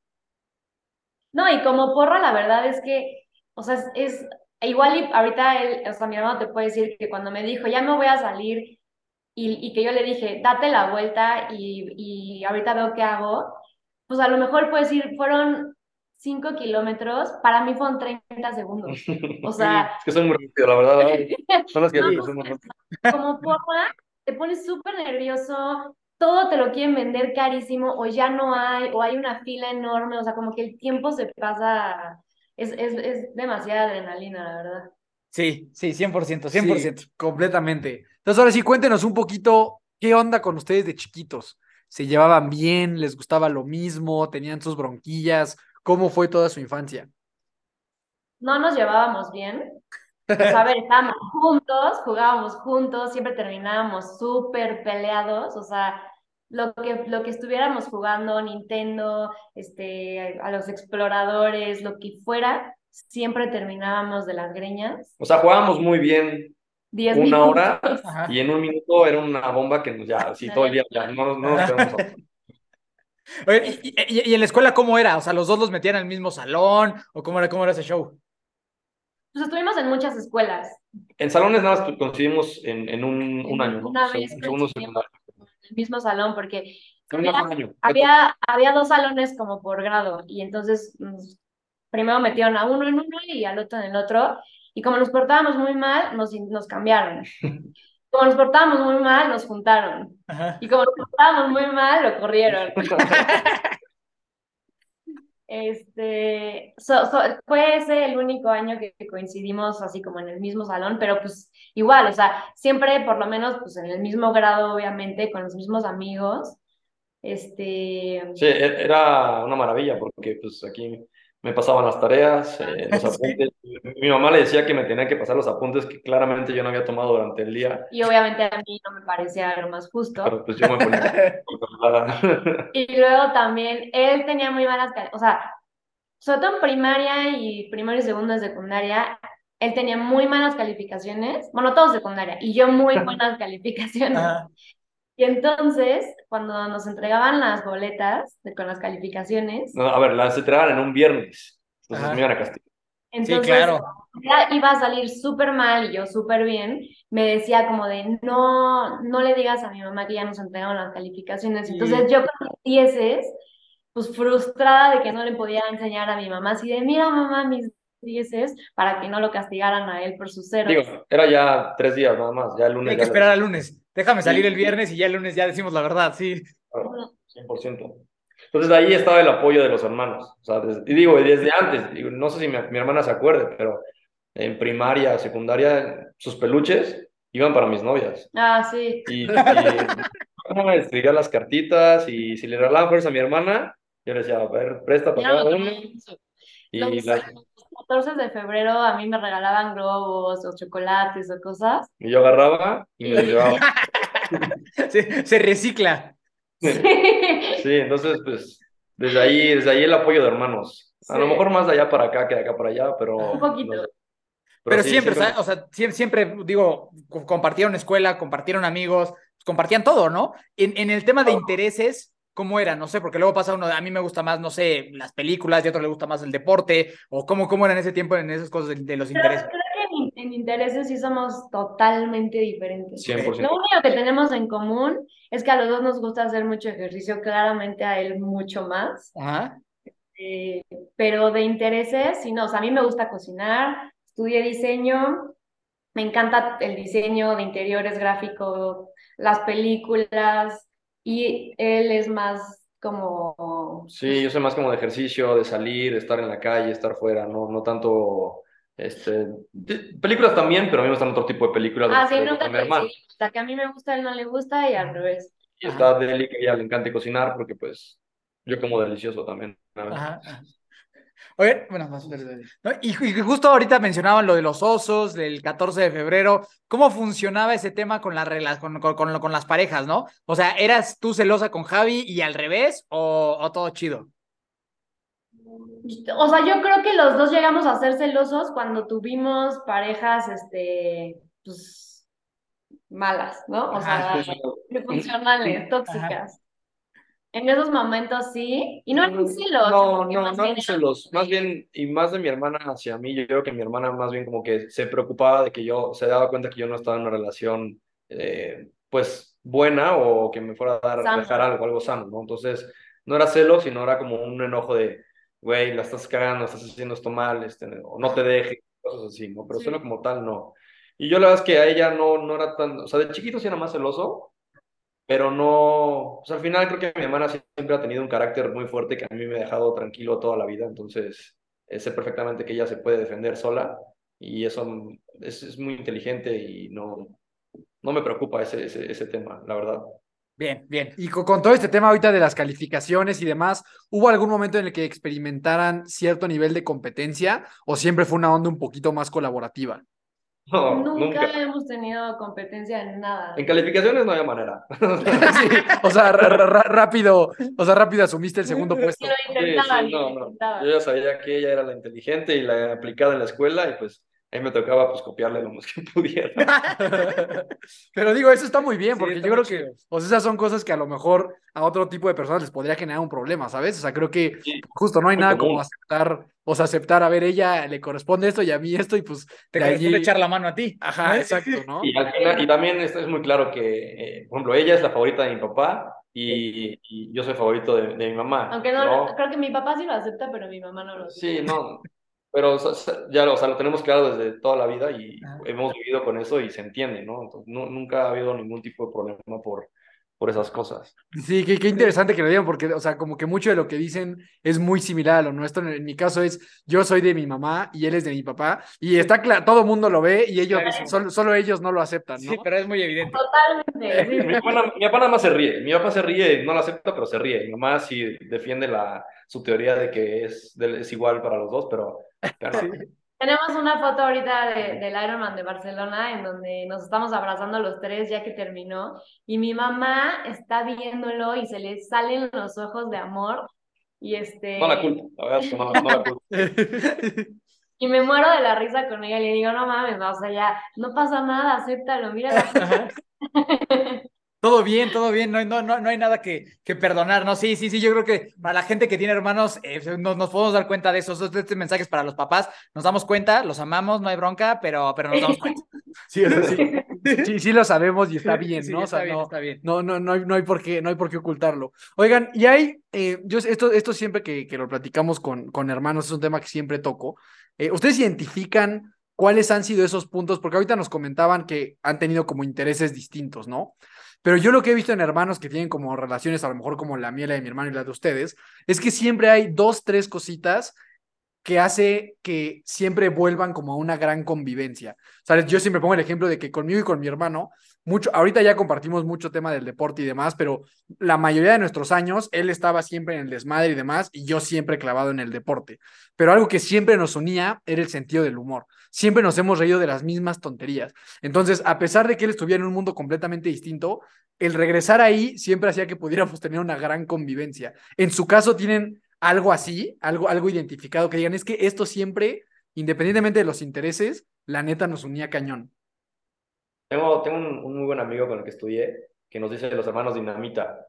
No, y como porra, la verdad es que, o sea, es, es- igual y ahorita él, o sea, mi hermano te puede decir que cuando me dijo, ya me voy a salir, y, y que yo le dije, date la vuelta y, y ahorita veo qué hago, pues a lo mejor puedes decir, fueron 5 kilómetros, para mí fueron 30 segundos. O sea, Es que son muy rápidos, la verdad. Son las que No, son muy rápidas. como porra, te pones súper nervioso, todo te lo quieren vender carísimo, o ya no hay, o hay una fila enorme, o sea, como que el tiempo se pasa, es, es, es demasiada adrenalina, la verdad. Sí, sí, 100%, Sí, 100%. completamente. Entonces, ahora sí, cuéntenos un poquito qué onda con ustedes de chiquitos. ¿Se llevaban bien? ¿Les gustaba lo mismo? ¿Tenían sus bronquillas? ¿Cómo fue toda su infancia? No nos llevábamos bien, pues a ver, estábamos juntos, jugábamos juntos, siempre terminábamos súper peleados, o sea, lo que, lo que estuviéramos jugando, Nintendo, este, a los exploradores, lo que fuera, siempre terminábamos de las greñas. O sea, jugábamos muy bien Diez una minutos. hora Ajá. y en un minuto era una bomba que nos ya, así todo el día, ya no, no nos quedamos Oye, y, y- y en la escuela cómo era? O sea, ¿los dos los metían al mismo salón? ¿O cómo era, cómo era ese show? Pues estuvimos en muchas escuelas. En salones nada más coincidimos en, en un, un año, ¿no? Una vez segundo, secundario. en el mismo salón porque había, había dos salones como por grado y entonces mm, primero metieron a uno en uno y al otro en el otro y como nos portábamos muy mal, nos, nos cambiaron. Como nos portábamos muy mal, nos juntaron. Ajá. Y como nos portábamos muy mal, lo corrieron. Este, so- so- fue ese el único año que coincidimos así como en el mismo salón, pero pues igual, o sea, siempre por lo menos pues en el mismo grado, obviamente, con los mismos amigos. Este, Sí, e- era una maravilla porque pues aquí me pasaban las tareas, eh, los Sí. apuntes. Mi mamá le decía que me tenía que pasar los apuntes que claramente yo no había tomado durante el día, y obviamente a mí no me parecía lo más justo. pero pues yo me ponía Y luego también él tenía muy malas, o sea, sobre todo en primaria y primero y segundo de secundaria, él tenía muy malas calificaciones, bueno, todo secundaria, y yo muy buenas calificaciones. Ajá. Y entonces, cuando nos entregaban las boletas de- con las calificaciones, No, a ver, las entregaban en un viernes, entonces Ajá. me iban a castigar. entonces claro. ya iba a salir súper mal y yo súper bien, me decía como de, no, no le digas a mi mamá que ya nos entregaron las calificaciones. Entonces yo con dieces, pues frustrada de que no le podía enseñar a mi mamá, así de, mira mamá, mis dieces, para que no lo castigaran a él por sus ceros. Digo, era ya tres días nada más, ya el lunes. Hay que esperar al lunes. Déjame salir el viernes y ya el lunes ya decimos la verdad, sí. Claro, 100%. Entonces ahí estaba el apoyo de los hermanos. O sea, desde- y digo, desde antes, digo, no sé si mi, mi hermana se acuerde, pero en primaria, secundaria, sus peluches iban para mis novias. Ah, sí. Y, y me escribía las cartitas y si le regalaban flores a mi hermana, yo le decía, a ver, presta para cada uno. Y, la- 14 de febrero a mí me regalaban globos o chocolates o cosas. y yo agarraba y me los llevaba. Se, se recicla. Sí, entonces, pues, desde ahí, desde ahí el apoyo de hermanos. A lo mejor más de allá para acá que de acá para allá, pero... Un poquito. no sé. Pero, sí, siempre, ¿sabes? o sea, siempre, siempre, digo, co- compartieron escuela, compartieron amigos, compartían todo, ¿no? En, en el tema de intereses, ¿cómo era? No sé, porque luego pasa uno, a mí me gusta más, no sé, las películas, y a otro le gusta más el deporte, o cómo, cómo era en ese tiempo en esas cosas de, de los Pero intereses. creo que en, en intereses sí somos totalmente diferentes. 100%. Lo único que tenemos en común es que a los dos nos gusta hacer mucho ejercicio, claramente a él mucho más. Ajá. Eh, pero de intereses, sí, no, o sea, a mí me gusta cocinar, estudié diseño, me encanta el diseño de interiores gráficos, las películas, y él es más como... Sí, yo soy más como de ejercicio, de salir, de estar en la calle, estar fuera, no, no tanto, este, de- películas también, pero a mí me gustan otro tipo de películas. de Ah, que sí, nunca a mi la que a mí me gusta, a él no le gusta y al revés. Y está Deli, que a ella le encanta cocinar, porque pues yo como delicioso también. a veces. Ajá. Oye, bueno, más ¿no? Y, y justo ahorita mencionaban lo de los osos del 14 de febrero. ¿Cómo funcionaba ese tema con, la rela- con, con, con, con las parejas, no? O sea, ¿eras tú celosa con Javi y al revés o, o todo chido? O sea, yo creo que los dos llegamos a ser celosos cuando tuvimos parejas, este, pues, malas, ¿no? O sea, tóxicas. En esos momentos sí, y no eran celos, No, no, no eran celos, más bien, y más de mi hermana hacia mí, yo creo que mi hermana más bien como que se preocupaba de que yo, se daba cuenta que yo no estaba en una relación, eh, pues, buena o que me fuera a dar, dejar algo, algo sano, ¿no? Entonces, no era celos, sino era como un enojo de, güey, la estás cagando, estás haciendo esto mal, este, o no te dejes, cosas así, ¿no? Pero Sí. celo como tal, no. Y yo la verdad es que a ella no, no era tan, o sea, de chiquito sí era más celoso, pero no, al final creo que mi hermana siempre ha tenido un carácter muy fuerte que a mí me ha dejado tranquilo toda la vida, entonces sé perfectamente que ella se puede defender sola y eso es, muy inteligente y no, no me preocupa ese, ese, ese tema, la verdad. Bien, bien. Y con, con todo este tema ahorita de las calificaciones y demás, ¿hubo algún momento en el que experimentaran cierto nivel de competencia o siempre fue una onda un poquito más colaborativa? No, Nunca nunca. hemos tenido competencia en nada. En calificaciones no había manera. Sí, o sea, rápido, o sea, rápido asumiste el segundo puesto. Sí, lo Sí, intentaba, sí, lo no, no. intentaba. Yo ya sabía que ella era la inteligente y la aplicada en la escuela y pues ahí me tocaba pues copiarle lo más que pudiera. Pero digo, eso está muy bien, porque yo creo que, o sea, esas son cosas que a lo mejor a otro tipo de personas les podría generar un problema, ¿sabes? O sea, creo que Sí. justo no hay nada común. como aceptar, o sea, aceptar, a ver, ella le corresponde esto y a mí esto, y pues Te de allí- echar la mano a ti. Ajá, exacto, ¿no? Y, al final- y también esto es muy claro que, eh, por ejemplo, ella es la favorita de mi papá y, y yo soy favorito de, de mi mamá. Aunque no, ¿no? creo que mi papá sí lo acepta, pero mi mamá no lo acepta. Sí, no, pero o sea, ya lo, o sea, lo tenemos claro desde toda la vida y hemos vivido con eso y se entiende, ¿no? Entonces, nu- nunca ha habido ningún tipo de problema por, por esas cosas. Sí, qué, qué interesante que lo digan, porque, o sea, como que mucho de lo que dicen es muy similar a lo nuestro. En, mi caso es, yo soy de mi mamá y él es de mi papá, y está claro, todo el mundo lo ve y ellos, solo, solo ellos no lo aceptan, ¿no? Sí, pero es muy evidente. Totalmente. Mi papá, na- mi papá nada más se ríe. Mi papá se ríe, no lo acepta, pero se ríe. Mi mamá sí defiende la, su teoría de que es, es igual para los dos, pero, pero. Tenemos una foto ahorita de, del Ironman de Barcelona en donde nos estamos abrazando los tres ya que terminó y mi mamá está viéndolo y se le salen los ojos de amor y este No la culpo, la verdad es que no, no la culpo. y me muero de la risa con ella y le digo no mames, o sea ya no pasa nada, acéptalo, mira. Todo bien, todo bien, no, hay- no, no, no hay nada que, que perdonar, ¿no? Sí, sí, sí, yo creo que para la gente que tiene hermanos, eh, nos, nos podemos dar cuenta de eso, esos este mensajes para los papás, nos damos cuenta, los amamos, no hay bronca, pero, pero nos damos cuenta. Sí, es así. sí, sí lo sabemos y está bien, Sí, ¿no? O está sea, bien, no, está bien. no, no, no, hay, no, hay por qué, no hay por qué ocultarlo. Oigan, y hay, eh, yo esto, esto siempre que, que lo platicamos con, con hermanos es un tema que siempre toco. Eh, ¿Ustedes identifican cuáles han sido esos puntos? Porque ahorita nos comentaban que han tenido como intereses distintos, ¿no? Pero yo lo que he visto en hermanos que tienen como relaciones, a lo mejor como la mía, la de mi hermano y la de ustedes, es que siempre hay dos, tres cositas que hace que siempre vuelvan como a una gran convivencia. ¿Sabes? Yo siempre pongo el ejemplo de que conmigo y con mi hermano, mucho, ahorita ya compartimos mucho tema del deporte y demás, pero la mayoría de nuestros años, él estaba siempre en el desmadre y demás, y yo siempre clavado en el deporte. Pero algo que siempre nos unía era el sentido del humor. Siempre nos hemos reído de las mismas tonterías. Entonces, a pesar de que él estuviera en un mundo completamente distinto, el regresar ahí siempre hacía que pudiéramos tener una gran convivencia. En su caso, tienen algo así, algo, algo identificado, que digan, es que esto siempre, independientemente de los intereses, la neta nos unía cañón. Tengo, tengo un, un muy buen amigo con el que estudié que nos dice los hermanos dinamita,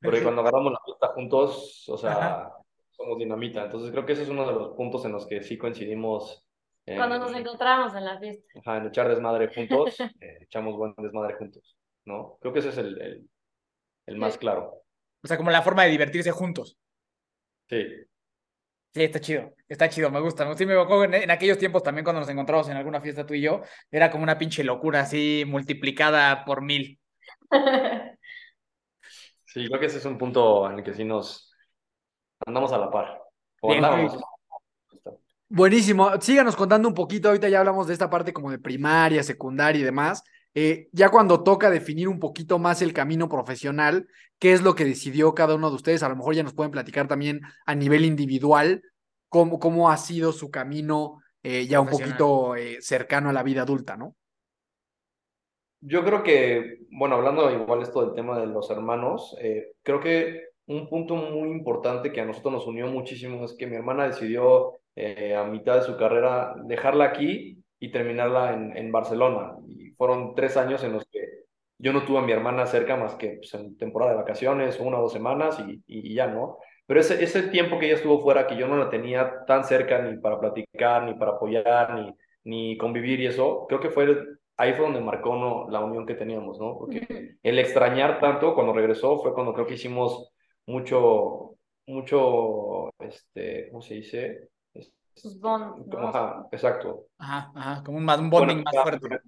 porque cuando agarramos la fiesta juntos, o sea, Ajá. somos dinamita. Entonces creo que ese es uno de los puntos en los que sí coincidimos en, Cuando nos encontramos en la fiesta. ajá, en echar desmadre juntos, eh, echamos buen desmadre juntos, ¿no? Creo que ese es el, el, el más claro. O sea, como la forma de divertirse juntos. Sí. Sí, está chido, está chido, me gusta. Sí, me acuerdo en, en aquellos tiempos también cuando nos encontramos en alguna fiesta tú y yo, era como una pinche locura así multiplicada por mil. Sí, creo que ese es un punto en el que sí nos andamos a la par. O Bien. Buenísimo. Síganos contando un poquito. Ahorita ya hablamos de esta parte como de primaria, secundaria y demás. Eh, ya cuando toca definir un poquito más el camino profesional, ¿qué es lo que decidió cada uno de ustedes? A lo mejor ya nos pueden platicar también a nivel individual cómo, cómo ha sido su camino eh, ya un poquito eh, cercano a la vida adulta, ¿no? Yo creo que, bueno, hablando igual esto del tema de los hermanos, eh, creo que un punto muy importante que a nosotros nos unió muchísimo es que mi hermana decidió eh, a mitad de su carrera dejarla aquí y terminarla en, en Barcelona. Y fueron tres años en los que yo no tuve a mi hermana cerca más que pues, en temporada de vacaciones, una o dos semanas y, y ya, ¿no? Pero ese, ese tiempo que ella estuvo fuera, que yo no la tenía tan cerca ni para platicar, ni para apoyar, ni, ni convivir y eso, creo que fue ahí fue donde marcó ¿no? la unión que teníamos, ¿no? Porque el extrañar tanto cuando regresó fue cuando creo que hicimos mucho, mucho, este, ¿cómo se dice? Sus bonds, ajá, exacto. Ajá, ajá, como un, más, un bonding más fuerte. más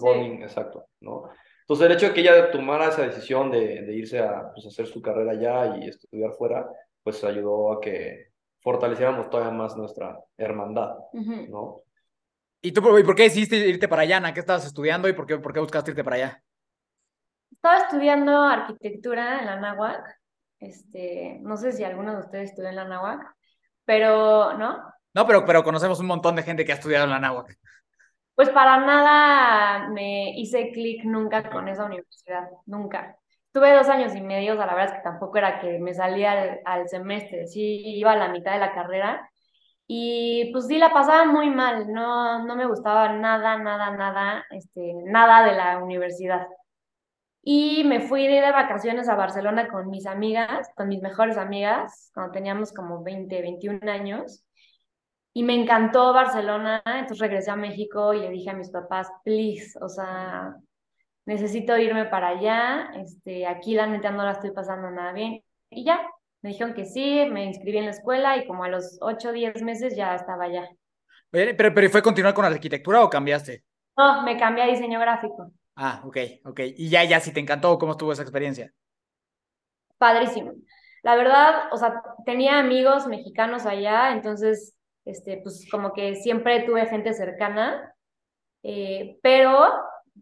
Sí. bonding, exacto, ¿no? Entonces el hecho de que ella tomara esa decisión de, de irse a pues, hacer su carrera allá y estudiar fuera, pues ayudó a que fortaleciéramos todavía más nuestra hermandad. ¿no? ¿Y tú por, y por qué decidiste irte para allá, Ana? ¿Qué estabas estudiando y por qué, por qué buscaste irte para allá? Estaba estudiando arquitectura en la Náhuac. Este, no sé si alguno de ustedes estudió en la Náhuac, pero ¿no? No, pero, pero conocemos un montón de gente que ha estudiado en la náhuac. Pues para nada me hice clic nunca con esa universidad, nunca. Tuve dos años y medio, o la verdad es que tampoco era que me salía al, al semestre, sí iba a la mitad de la carrera y pues sí la pasaba muy mal, no, no me gustaba nada, nada, nada, este, nada de la universidad. Y me fui de vacaciones a Barcelona con mis amigas, con mis mejores amigas, cuando teníamos como 20, 21 años. Y me encantó Barcelona, entonces regresé a México y le dije a mis papás, please, o sea, necesito irme para allá, este, aquí la neta no la estoy pasando nada bien. Y ya, me dijeron que sí, me inscribí en la escuela y como a los 8 o 10 meses ya estaba allá. Oye, Pero, pero ¿fue continuar con arquitectura o cambiaste? No, me cambié a diseño gráfico. Ah, ok, ok. Y ya, ya, si te encantó, ¿cómo estuvo esa experiencia? Padrísimo. La verdad, o sea, tenía amigos mexicanos allá, entonces, este, pues como que siempre tuve gente cercana, eh, pero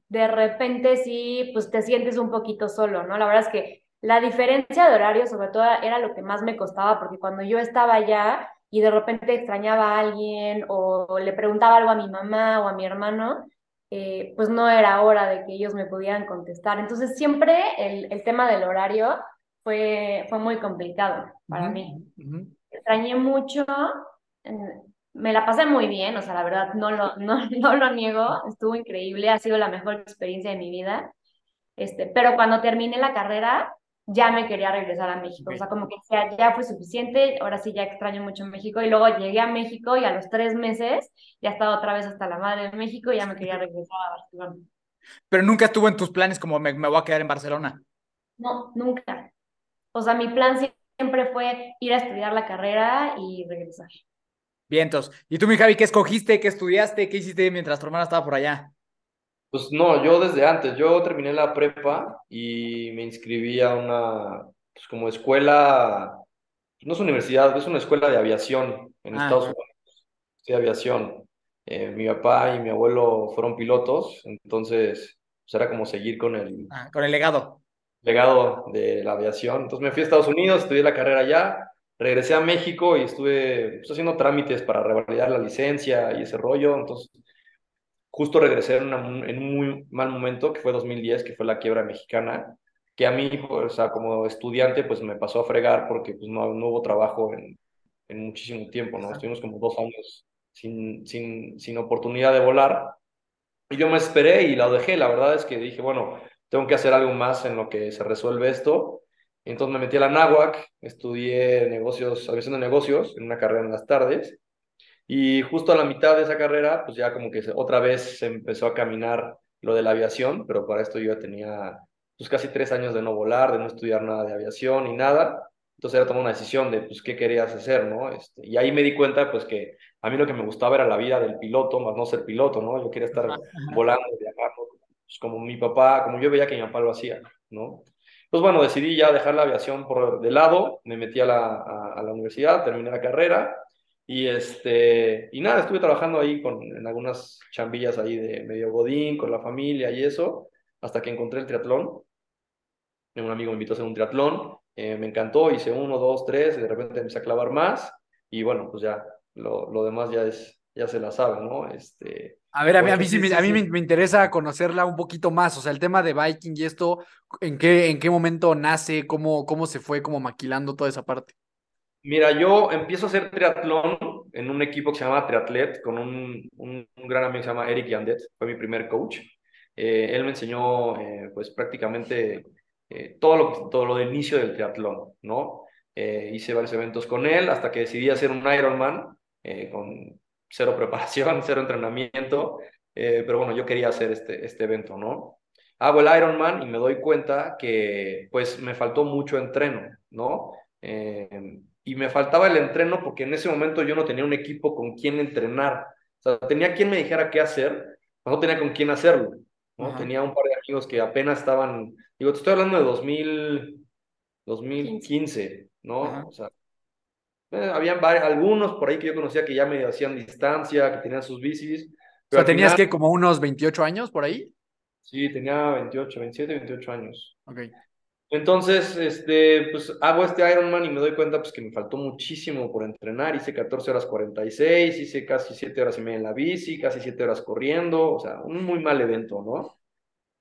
de repente sí, pues te sientes un poquito solo, ¿no? La verdad es que la diferencia de horario, sobre todo, era lo que más me costaba, porque cuando yo estaba allá y de repente extrañaba a alguien o le preguntaba algo a mi mamá o a mi hermano, eh, pues no era hora de que ellos me pudieran contestar. Entonces siempre el, el tema del horario fue, fue muy complicado para mí. ujú. Extrañé mucho, me la pasé muy bien, o sea, la verdad no lo, no, no lo niego, estuvo increíble, ha sido la mejor experiencia de mi vida. Este, pero cuando terminé la carrera, ya me quería regresar a México. O sea, como que ya, ya fue suficiente, ahora sí ya extraño mucho México. Y luego llegué a México y a los tres meses ya estaba otra vez hasta la madre de México y ya me quería regresar a Barcelona. Pero nunca estuvo en tus planes como me, me voy a quedar en Barcelona. No, nunca. O sea, mi plan siempre fue ir a estudiar la carrera y regresar. Vientos. ¿Y tú, mi Javi, qué escogiste? ¿Qué estudiaste? ¿Qué hiciste mientras tu hermana estaba por allá? Pues no, yo desde antes, yo terminé la prepa y me inscribí a una, pues como escuela, no es universidad, es una escuela de aviación en Ah, Estados Unidos, de aviación. Eh, mi papá y mi abuelo fueron pilotos, entonces pues era como seguir con el ah, con el legado. legado de la aviación. Entonces me fui a Estados Unidos, estudié la carrera allá, regresé a México y estuve pues, haciendo trámites para revalidar la licencia y ese rollo. Entonces justo regresé en, una- en un muy mal momento, que fue 2010, que fue la quiebra mexicana, que a mí, pues, o sea, como estudiante, pues me pasó a fregar porque pues, no, no hubo trabajo en, en muchísimo tiempo, ¿no? Estuvimos como dos años sin, sin, sin oportunidad de volar. Y yo me esperé y la dejé. La verdad es que dije, bueno, tengo que hacer algo más en lo que se resuelve esto. Entonces me metí a la náhuac, estudié negocios, aviación de negocios, en una carrera en las tardes. Y justo a la mitad de esa carrera, pues ya como que otra vez se empezó a caminar lo de la aviación, pero para esto yo ya tenía pues casi tres años de no volar, de no estudiar nada de aviación ni nada. Entonces era tomar una decisión de pues qué querías hacer, ¿no? Este, y ahí me di cuenta pues que a mí lo que me gustaba era la vida del piloto, más no ser piloto, ¿no? Yo quería estar volando, viajando, pues como mi papá, como yo veía que mi papá lo hacía, ¿no? Pues bueno, decidí ya dejar la aviación por de lado, me metí a la, a, a la universidad, terminé la carrera y este, y nada, estuve trabajando ahí con, en algunas chambillas ahí de medio godín, con la familia y eso, hasta que encontré el triatlón. Un amigo me invitó a hacer un triatlón, eh, me encantó, hice uno, dos, tres, y de repente empecé a clavar más, y bueno, pues ya, lo, lo demás ya es, ya se la sabe, ¿no? Este, A ver, a mí, a mí, sí sí, me, sí, a mí me, me interesa conocerla un poquito más, o sea, el tema de Viking y esto, ¿en qué, en qué momento nace? ¿Cómo, cómo se fue como maquilando toda esa parte? Mira, yo empiezo a hacer triatlón en un equipo que se llama Triatlet, con un, un, un gran amigo que se llama Eric Yandet, fue mi primer coach. Eh, él me enseñó, eh, pues prácticamente eh, todo, lo, todo lo del inicio del triatlón, ¿no? Hice varios eventos con él hasta que decidí hacer un Ironman con cero preparación, cero entrenamiento, eh, pero bueno, yo quería hacer este, este evento, ¿no? Hago el Ironman y me doy cuenta que pues me faltó mucho entreno, ¿no? Eh, y me faltaba el entreno porque en ese momento yo no tenía un equipo con quien entrenar. O sea, tenía quien me dijera qué hacer, pero no tenía con quién hacerlo, ¿no? Ajá. Tenía un par de amigos que apenas estaban, digo, te estoy hablando de 2000, 2015, ¿no? Ajá. O sea, eh, habían varios, algunos por ahí que yo conocía que ya me hacían distancia, que tenían sus bicis. O Pero sea, al ¿tenías final, que como unos 28 años por ahí? Sí, tenía 28, 27, 28 años. Ok. Entonces, este, pues hago este Ironman y me doy cuenta pues que me faltó muchísimo por entrenar. Hice 14 horas 46, hice casi 7 horas y media en la bici, casi 7 horas corriendo, o sea, un muy mal evento, ¿no?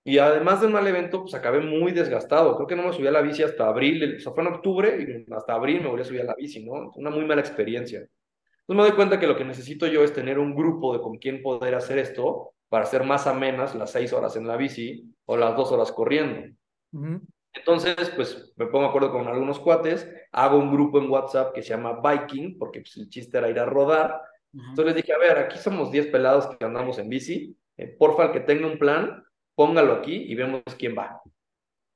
Y además del mal evento, pues acabé muy desgastado. Creo que no me subí a la bici hasta abril, o sea, fue en octubre y hasta abril me volví a subir a la bici, ¿no? Una muy mala experiencia. Entonces me doy cuenta que lo que necesito yo es tener un grupo de con quien poder hacer esto para hacer más amenas las 6 horas en la bici o las 2 horas corriendo. Ujú. Entonces, pues me pongo de acuerdo con algunos cuates, hago un grupo en WhatsApp que se llama Viking, porque pues, el chiste era ir a rodar. Ujú. Entonces les dije, a ver, aquí somos 10 pelados que andamos en bici, eh, porfa, el que tenga un plan, póngalo aquí y vemos quién va.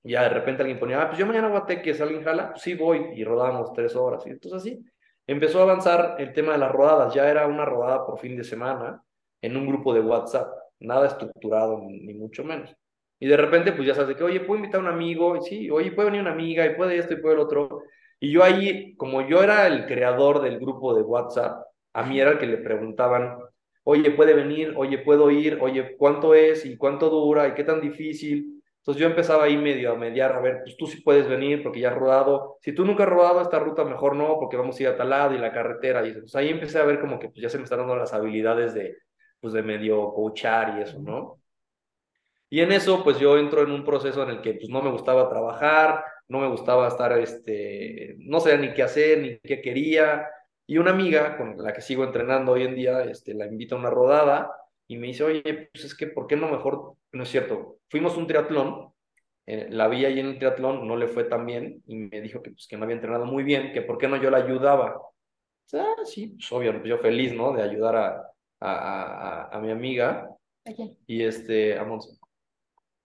Ya de repente alguien ponía, ah, pues yo mañana voy a Teques, ¿alguien jala? Pues sí voy, y rodamos tres horas. Y entonces así, empezó a avanzar el tema de las rodadas, ya era una rodada por fin de semana en un grupo de WhatsApp, nada estructurado, ni, mucho menos. Y de repente, pues ya sabes que, oye, ¿puedo invitar a un amigo? Y sí, oye, puede venir una amiga, y puede esto, y puede el otro. Y yo ahí, como yo era el creador del grupo de WhatsApp, a mí era el que le preguntaban, oye, ¿puede venir? Oye, ¿puedo ir? Oye, ¿cuánto es? ¿Y cuánto dura? ¿Y qué tan difícil? Entonces yo empezaba ahí medio a mediar, a ver, pues tú sí puedes venir porque ya has rodado. Si tú nunca has rodado esta ruta, mejor no, porque vamos a ir a tal lado y la carretera y. Entonces ahí empecé a ver como que pues, ya se me están dando las habilidades de, pues, de medio coachar y eso, ¿no? Y en eso, pues yo entro en un proceso en el que pues no me gustaba trabajar, no me gustaba estar, este, no sabía ni qué hacer, ni qué quería. Y una amiga con la que sigo entrenando hoy en día, este, la invita a una rodada y me dice, oye, pues es que, ¿por qué no mejor? No es cierto, fuimos a un triatlón, eh, la vi ahí en el triatlón, no le fue tan bien y me dijo que, pues, que no había entrenado muy bien, que por qué no yo la ayudaba. Ah, sí, pues obvio, pues yo feliz, ¿no? De ayudar a, a, a, a mi amiga y este, a Monse.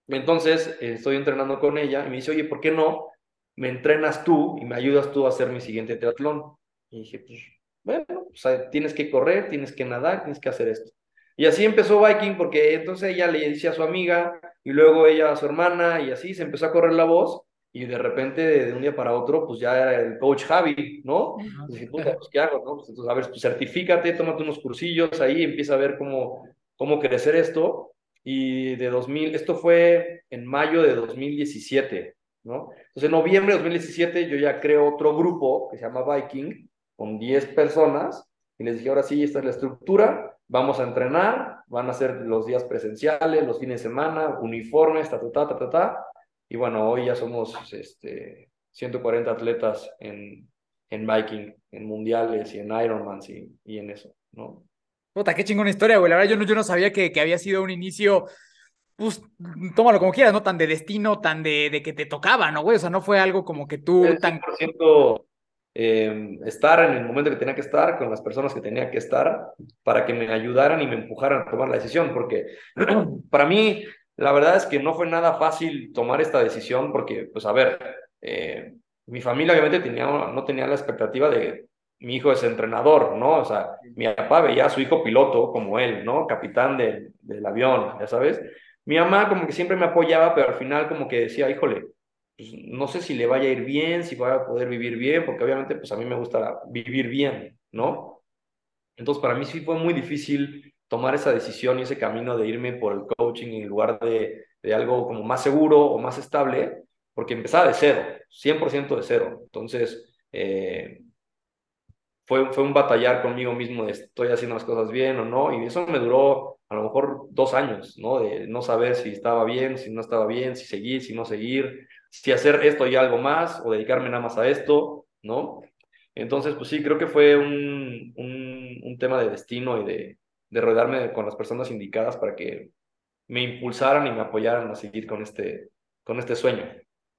Entonces, eh, estoy entrenando con ella y me dice, oye, ¿por qué no me entrenas tú y me ayudas tú a hacer mi siguiente triatlón? Y dije, pues, bueno, o sea, tienes que correr, tienes que nadar, tienes que hacer esto. Y así empezó Viking porque entonces ella le decía a su amiga y luego ella a su hermana y así se empezó a correr la voz y de repente de un día para otro pues ya era el coach Javi, ¿no? Dije, puta, pues ¿qué hago? No? Pues, entonces, a ver, pues certifícate, tómate unos cursillos ahí, empieza a ver cómo, cómo crecer esto y de 2000, esto fue en mayo de 2017, ¿no? Entonces en noviembre de 2017 yo ya creo otro grupo que se llama Viking, con 10 personas, y les dije, ahora sí, esta es la estructura, vamos a entrenar, van a ser los días presenciales, los fines de semana, uniformes, ta, ta, ta, ta, ta, ta. y bueno, hoy ya somos este, 140 atletas en, en Viking, en mundiales y en Ironman y, y en eso, ¿no? Puta, qué chingona historia, güey. La verdad, yo no, yo no sabía que, que había sido un inicio, pues, tómalo como quieras, ¿no? Tan de destino, tan de, de que te tocaba, ¿no, güey? O sea, no fue algo como que tú tan... eh, estar en el momento que tenía que estar, con las personas que tenía que estar, para que me ayudaran y me empujaran a tomar la decisión, porque para mí, la verdad es que no fue nada fácil tomar esta decisión, porque, pues, a ver, eh, mi familia obviamente tenía, no tenía la expectativa de mi hijo es entrenador, ¿no? O sea, mi papá veía a su hijo piloto como él, ¿no? Capitán del avión, ya sabes. Mi mamá como que siempre me apoyaba, pero al final como que decía, híjole, pues no sé si le vaya a ir bien, si va a poder vivir bien, porque obviamente pues a mí me gusta vivir bien, ¿no? Entonces para mí sí fue muy difícil tomar esa decisión y ese camino de irme por el coaching en lugar de, de algo como más seguro o más estable, porque empezaba de cero, 100% de cero. Entonces, eh, fue, fue un batallar conmigo mismo de estoy haciendo las cosas bien o no, y eso me duró a lo mejor dos años, ¿no? De no saber si estaba bien, si no estaba bien, si seguir, si no seguir, si hacer esto y algo más, o dedicarme nada más a esto, ¿no? Entonces, pues sí, creo que fue un, un, tema de destino y de, de rodearme con las personas indicadas para que me impulsaran y me apoyaran a seguir con este, con este sueño.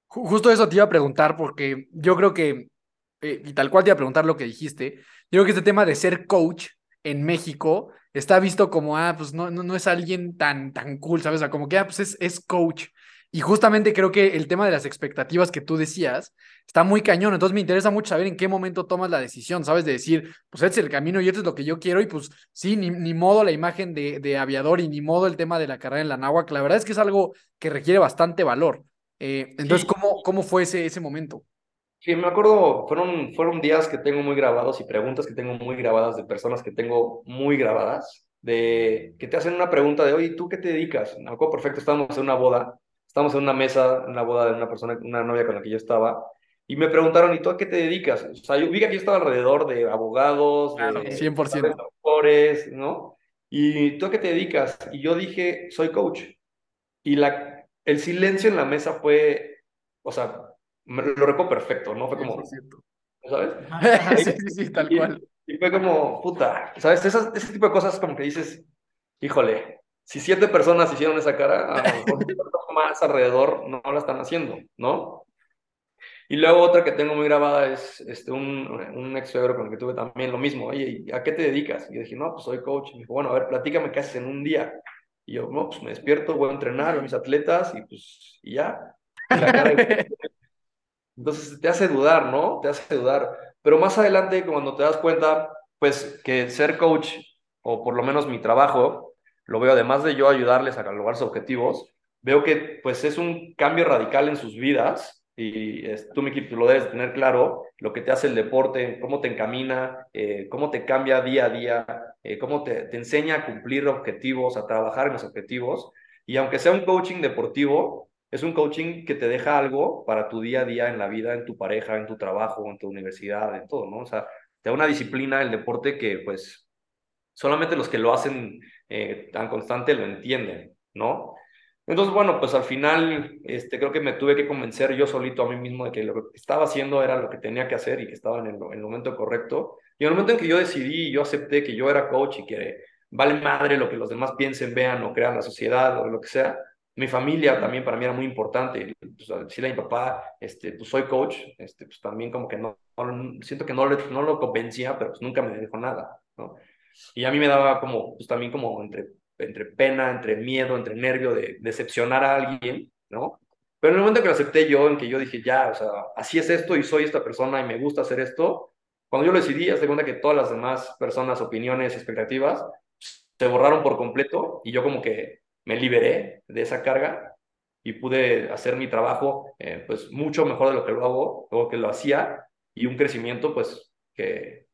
Justo eso te iba a preguntar, porque yo creo que eh, y tal cual te iba a preguntar lo que dijiste, yo creo que este tema de ser coach en México está visto como, ah, pues no, no, no es alguien tan, tan cool, ¿sabes? O sea, como que, ah, pues es, es coach. Y justamente creo que el tema de las expectativas que tú decías está muy cañón. Entonces me interesa mucho saber en qué momento tomas la decisión, ¿sabes? De decir, pues este es el camino y este es lo que yo quiero. Y pues sí, ni, ni modo la imagen de, de aviador y ni modo el tema de la carrera en la náhuatl. La verdad es que es algo que requiere bastante valor. Eh, entonces, sí. ¿cómo, ¿cómo fue ese, ese momento? Sí, me acuerdo, fueron, fueron días que tengo muy grabados y preguntas que tengo muy grabadas de personas que tengo muy grabadas, de que te hacen una pregunta de, oye, ¿tú qué te dedicas? Me acuerdo perfecto, estábamos en una boda, estábamos en una mesa, en la boda de una persona, una novia con la que yo estaba, y me preguntaron, ¿y tú a qué te dedicas? O sea, yo vi que aquí estaba alrededor de abogados, claro, de 100%. doctores, ¿no? ¿Y tú a qué te dedicas? Y yo dije, soy coach. Y la, el silencio en la mesa fue, o sea, me lo recuerdo perfecto, ¿no? Fue como, ¿sabes? sí, sí, sí, tal y, cual. Y fue como, puta, ¿sabes? Esas, ese tipo de cosas como que dices, híjole, si siete personas hicieron esa cara, a lo mejor más alrededor no la están haciendo, ¿no? Y luego otra que tengo muy grabada es este, un, un ex suegro con el que tuve también lo mismo. Oye, ¿a qué te dedicas? Y yo dije, no, pues soy coach. Y me dijo, bueno, a ver, platícame qué haces en un día. Y yo, no, pues me despierto, voy a entrenar a mis atletas y pues, y ya. Entonces te hace dudar, ¿no? Te hace dudar. Pero más adelante, cuando te das cuenta, pues que ser coach, o por lo menos mi trabajo, lo veo además de yo ayudarles a lograr sus objetivos, veo que pues es un cambio radical en sus vidas y es, tú, Miki, lo debes tener claro, lo que te hace el deporte, cómo te encamina, eh, cómo te cambia día a día, eh, cómo te, te enseña a cumplir objetivos, a trabajar en los objetivos. Y aunque sea un coaching deportivo, es un coaching que te deja algo para tu día a día en la vida, en tu pareja, en tu trabajo, en tu universidad, en todo, ¿no? O sea, te da una disciplina el deporte que pues solamente los que lo hacen eh, tan constante lo entienden, ¿no? Entonces, bueno, pues al final este, creo que me tuve que convencer yo solito a mí mismo de que lo que estaba haciendo era lo que tenía que hacer y que estaba en el, en el momento correcto. Y en el momento en que yo decidí, yo acepté que yo era coach y que vale madre lo que los demás piensen, vean o crean la sociedad o lo que sea, mi familia también para mí era muy importante. Pues, decirle a mi papá, este, pues soy coach, este, pues también como que no, no siento que no, le, no lo convencía, pero pues nunca me dijo nada, ¿no? Y a mí me daba como, pues también como entre entre pena, entre miedo, entre nervio de decepcionar a alguien, ¿no? Pero en el momento que lo acepté yo, en que yo dije, ya, o sea, así es esto y soy esta persona y me gusta hacer esto, cuando yo lo decidí, hace cuenta que todas las demás personas, opiniones, expectativas, se borraron por completo y yo como que me liberé de esa carga y pude hacer mi trabajo eh, pues mucho mejor de lo que lo hago o que lo hacía y un crecimiento pues que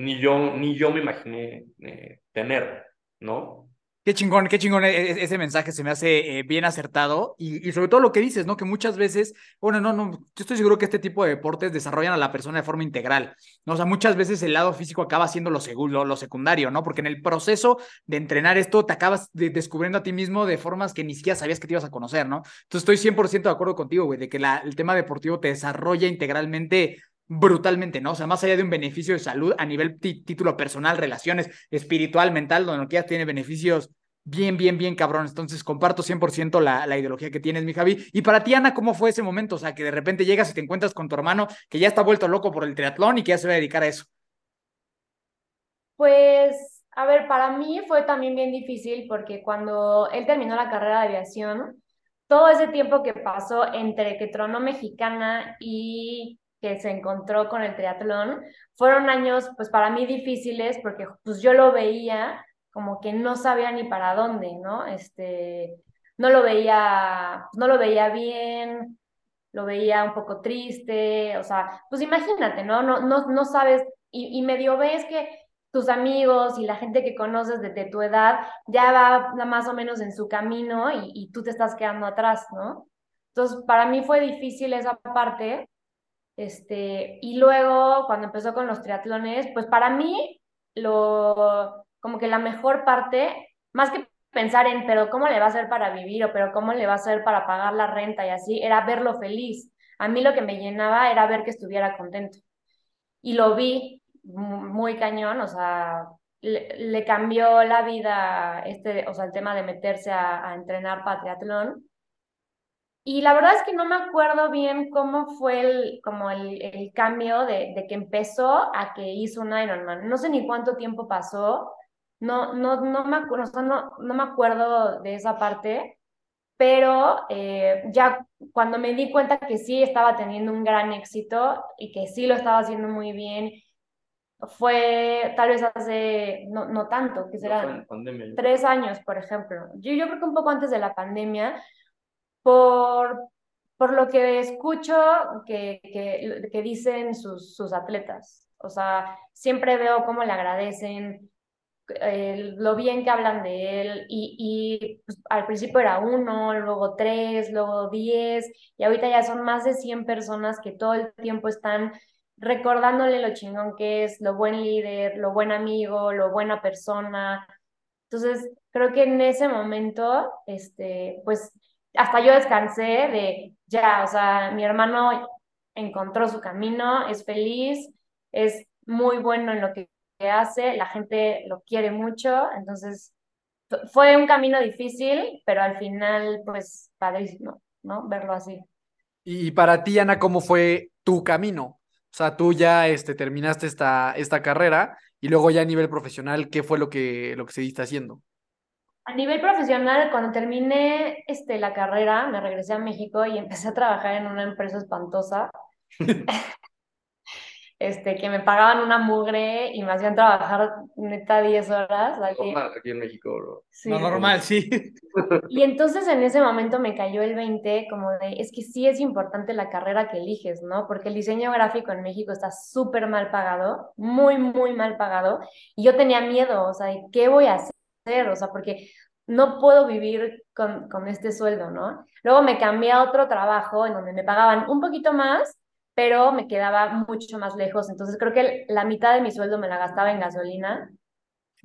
ni yo, ni yo me imaginé eh, tener, ¿no? Qué chingón, qué chingón e, e, ese mensaje se me hace eh, bien acertado y, y, sobre todo lo que dices, ¿no? Que muchas veces, bueno, no, no, yo estoy seguro que este tipo de deportes desarrollan a la persona de forma integral, ¿no? O sea, muchas veces el lado físico acaba siendo lo, segundo, lo secundario, ¿no? Porque en el proceso de entrenar esto te acabas de, descubriendo a ti mismo de formas que ni siquiera sabías que te ibas a conocer, ¿no? Entonces estoy 100% de acuerdo contigo, güey, de que la, el tema deportivo te desarrolla integralmente brutalmente, ¿no? O sea, más allá de un beneficio de salud a nivel título personal, relaciones, espiritual, mental, donde quieras, tiene beneficios bien, bien, bien cabrón. Entonces, comparto 100% la, la ideología que tienes, mi Javi. Y para ti, Ana, ¿cómo fue ese momento? O sea, que de repente llegas y te encuentras con tu hermano que ya está vuelto loco por el triatlón y que ya se va a dedicar a eso. Pues, a ver, para mí fue también bien difícil porque cuando él terminó la carrera de aviación, todo ese tiempo que pasó entre que tronó mexicana y que se encontró con el triatlón, fueron años, pues para mí difíciles, porque pues yo lo veía como que no sabía ni para dónde, ¿no? Este, no lo veía, no lo veía bien, lo veía un poco triste, o sea, pues imagínate, ¿no? No, no, no sabes, y, y medio ves que tus amigos y la gente que conoces desde tu edad ya va más o menos en su camino y, y tú te estás quedando atrás, ¿no? Entonces, para mí fue difícil esa parte, este, y luego, cuando empezó con los triatlones, pues para mí, lo, como que la mejor parte, más que pensar en, pero ¿cómo le va a hacer para vivir o pero cómo le va a hacer para pagar la renta y así, era verlo feliz. A mí lo que me llenaba era ver que estuviera contento. Y lo vi muy cañón, o sea, le, cambió la vida, este, o sea, el tema de meterse a, a entrenar para triatlón y la verdad es que no me acuerdo bien cómo fue el, como el, el cambio de, de, que empezó a que hizo un Ironman. No sé ni cuánto tiempo pasó, no, no, no, me, acuerdo, no, no me acuerdo de esa parte, pero eh, ya cuando me di cuenta que sí estaba teniendo un gran éxito y que sí lo estaba haciendo muy bien, fue tal vez hace, no, no tanto, que será tres años, por ejemplo. Yo, yo creo que un poco antes de la pandemia, por, por lo que escucho que, que, que dicen sus, sus, atletas. O sea, siempre veo cómo le agradecen, eh, lo bien que hablan de él y, y pues, al principio era uno, luego tres, luego diez y ahorita ya son más de 100 personas que todo el tiempo están recordándole lo chingón que es, lo buen líder, lo buen amigo, lo buena persona. Entonces, creo que en ese momento, este, pues hasta yo descansé de ya, o sea, mi hermano encontró su camino, es feliz, es muy bueno en lo que hace, la gente lo quiere mucho, entonces fue un camino difícil, pero al final, pues, padrísimo, ¿no? Verlo así. Y para ti, Ana, ¿cómo fue tu camino? O sea, tú ya este, terminaste esta, esta carrera y luego ya a nivel profesional, ¿qué fue lo que, lo que seguiste haciendo? A nivel profesional, cuando terminé este, la carrera, me regresé a México y empecé a trabajar en una empresa espantosa. este, que me pagaban una mugre y me hacían trabajar neta 10 horas. Aquí, normal, aquí en México, bro. Sí. No, normal, sí. Y entonces en ese momento me cayó el 20, como de, es que sí es importante la carrera que eliges, ¿no? Porque el diseño gráfico en México está súper mal pagado, muy, muy mal pagado. Y yo tenía miedo, o sea, ¿qué voy a hacer? O sea, porque no puedo vivir con, con, este sueldo, ¿no? Luego me cambié a otro trabajo en donde me pagaban un poquito más, pero me quedaba mucho más lejos, entonces creo que la mitad de mi sueldo me la gastaba en gasolina.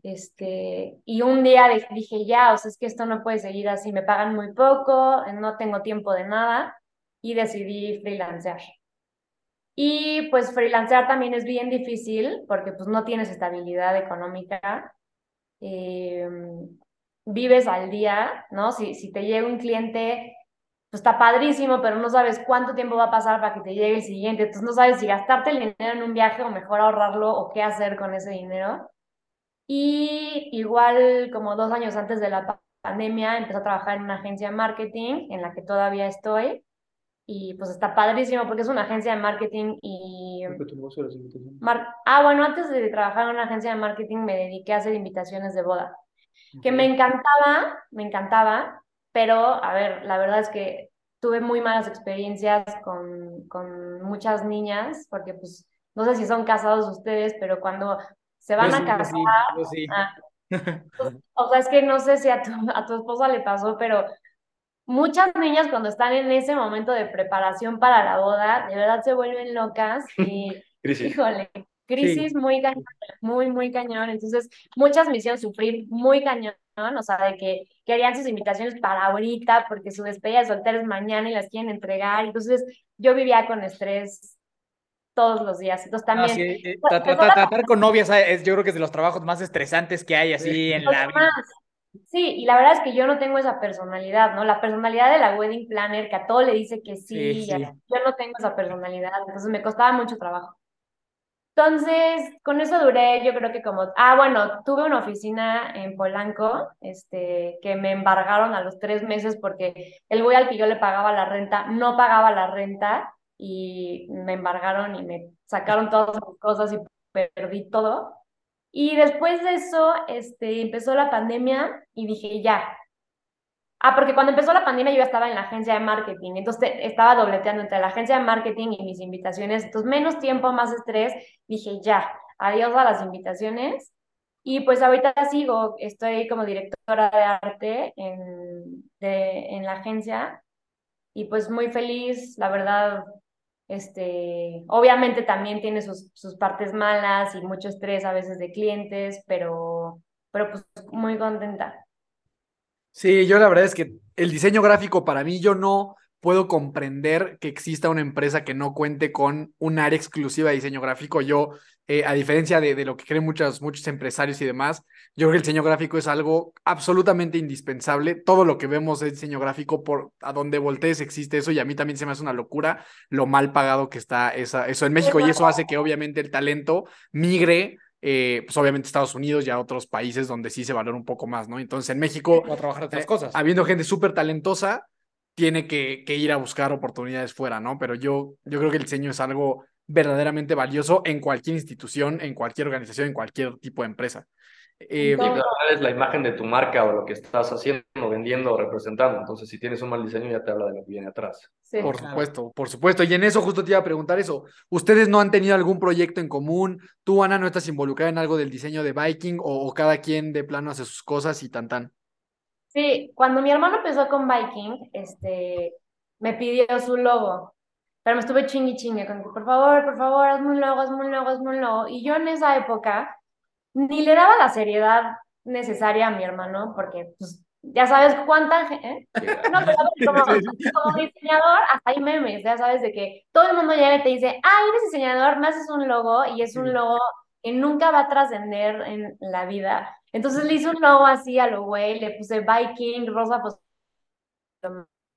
Este, y un día dije, ya, o sea, es que esto no puede seguir así, me pagan muy poco, no tengo tiempo de nada, y decidí freelancear. Y pues freelancear también es bien difícil porque pues no tienes estabilidad económica eh, vives al día, ¿no? Si, si te llega un cliente, pues está padrísimo, pero no sabes cuánto tiempo va a pasar para que te llegue el siguiente, entonces no sabes si gastarte el dinero en un viaje o mejor ahorrarlo o qué hacer con ese dinero. Y igual como dos años antes de la pandemia empecé a trabajar en una agencia de marketing en la que todavía estoy. Y pues está padrísimo porque es una agencia de marketing y... ah, bueno, antes de trabajar en una agencia de marketing me dediqué a hacer invitaciones de boda, que me encantaba, me encantaba, pero a ver, la verdad es que tuve muy malas experiencias con, con muchas niñas, porque pues no sé si son casados ustedes, pero cuando se van a casar, ah, pues, o sea, es que no sé si a tu, a tu esposa le pasó, pero muchas niñas cuando están en ese momento de preparación para la boda, de verdad se vuelven locas y, crisis. híjole, crisis muy cañón, muy, muy cañón. Entonces, muchas me hicieron sufrir muy cañón, o sea, de que querían sus invitaciones para ahorita porque su despedida de soltera es mañana y las quieren entregar. Entonces, yo vivía con estrés todos los días. Entonces también... sí, eh, tratar con novias es, yo creo que es de los trabajos más estresantes que hay así en la vida. Sí, y la verdad es que yo no tengo esa personalidad, ¿no? La personalidad de la wedding planner que a todo le dice que sí, yo no tengo esa personalidad, entonces me costaba mucho trabajo. Entonces, con eso duré, yo creo que como, ah, bueno, tuve una oficina en Polanco, este, que me embargaron a los tres meses porque el güey al que yo le pagaba la renta no pagaba la renta y me embargaron y me sacaron todas las cosas y perdí todo. Y después de eso, este, empezó la pandemia y dije, ya. Ah, porque cuando empezó la pandemia yo ya estaba en la agencia de marketing, entonces estaba dobleteando entre la agencia de marketing y mis invitaciones, entonces menos tiempo, más estrés, dije, ya, adiós a las invitaciones. Y pues ahorita sigo, estoy como directora de arte en, de, en la agencia y pues muy feliz, la verdad, este, obviamente también tiene sus, sus partes malas y mucho estrés a veces de clientes, pero, pero pues muy contenta. Sí, yo la verdad es que el diseño gráfico para mí, yo no puedo comprender que exista una empresa que no cuente con un área exclusiva de diseño gráfico. Yo, eh, a diferencia de, de, lo que creen muchos, muchos empresarios y demás, yo creo que el diseño gráfico es algo absolutamente indispensable. Todo lo que vemos es diseño gráfico, por a donde voltees existe eso y a mí también se me hace una locura lo mal pagado que está esa, eso en México y eso hace que obviamente el talento migre eh, pues obviamente Estados Unidos y a otros países donde sí se valora un poco más, ¿no? Entonces en México, a trabajar otras eh, cosas. habiendo gente súper talentosa, tiene que, que, ir a buscar oportunidades fuera, ¿no? Pero yo, yo creo que el diseño es algo verdaderamente valioso en cualquier institución, en cualquier organización, en cualquier tipo de empresa. Eh, es la imagen de tu marca o lo que estás haciendo, vendiendo o representando. Entonces, si tienes un mal diseño, ya te habla de lo que viene atrás. por supuesto, por supuesto. Y en eso justo te iba a preguntar eso. ¿Ustedes no han tenido algún proyecto en común? ¿Tú, Ana, no estás involucrada en algo del diseño de Viking o, o cada quien de plano hace sus cosas y tan tan? Sí, cuando mi hermano empezó con Viking, este, me pidió su logo, pero me estuve chingui chingue con que, por favor, por favor, hazme un logo, hazme un logo, hazme un logo. Y yo en esa época ni le daba la seriedad necesaria a mi hermano, porque pues, ya sabes cuánta ¿eh? No, pero como, como, diseñador, hasta hay memes, ya sabes, de que todo el mundo llega y te dice, ah, eres diseñador, me haces un logo, y es un logo que nunca va a trascender en la vida. Entonces le hice un logo así a lo güey, le puse Viking, rosa, pues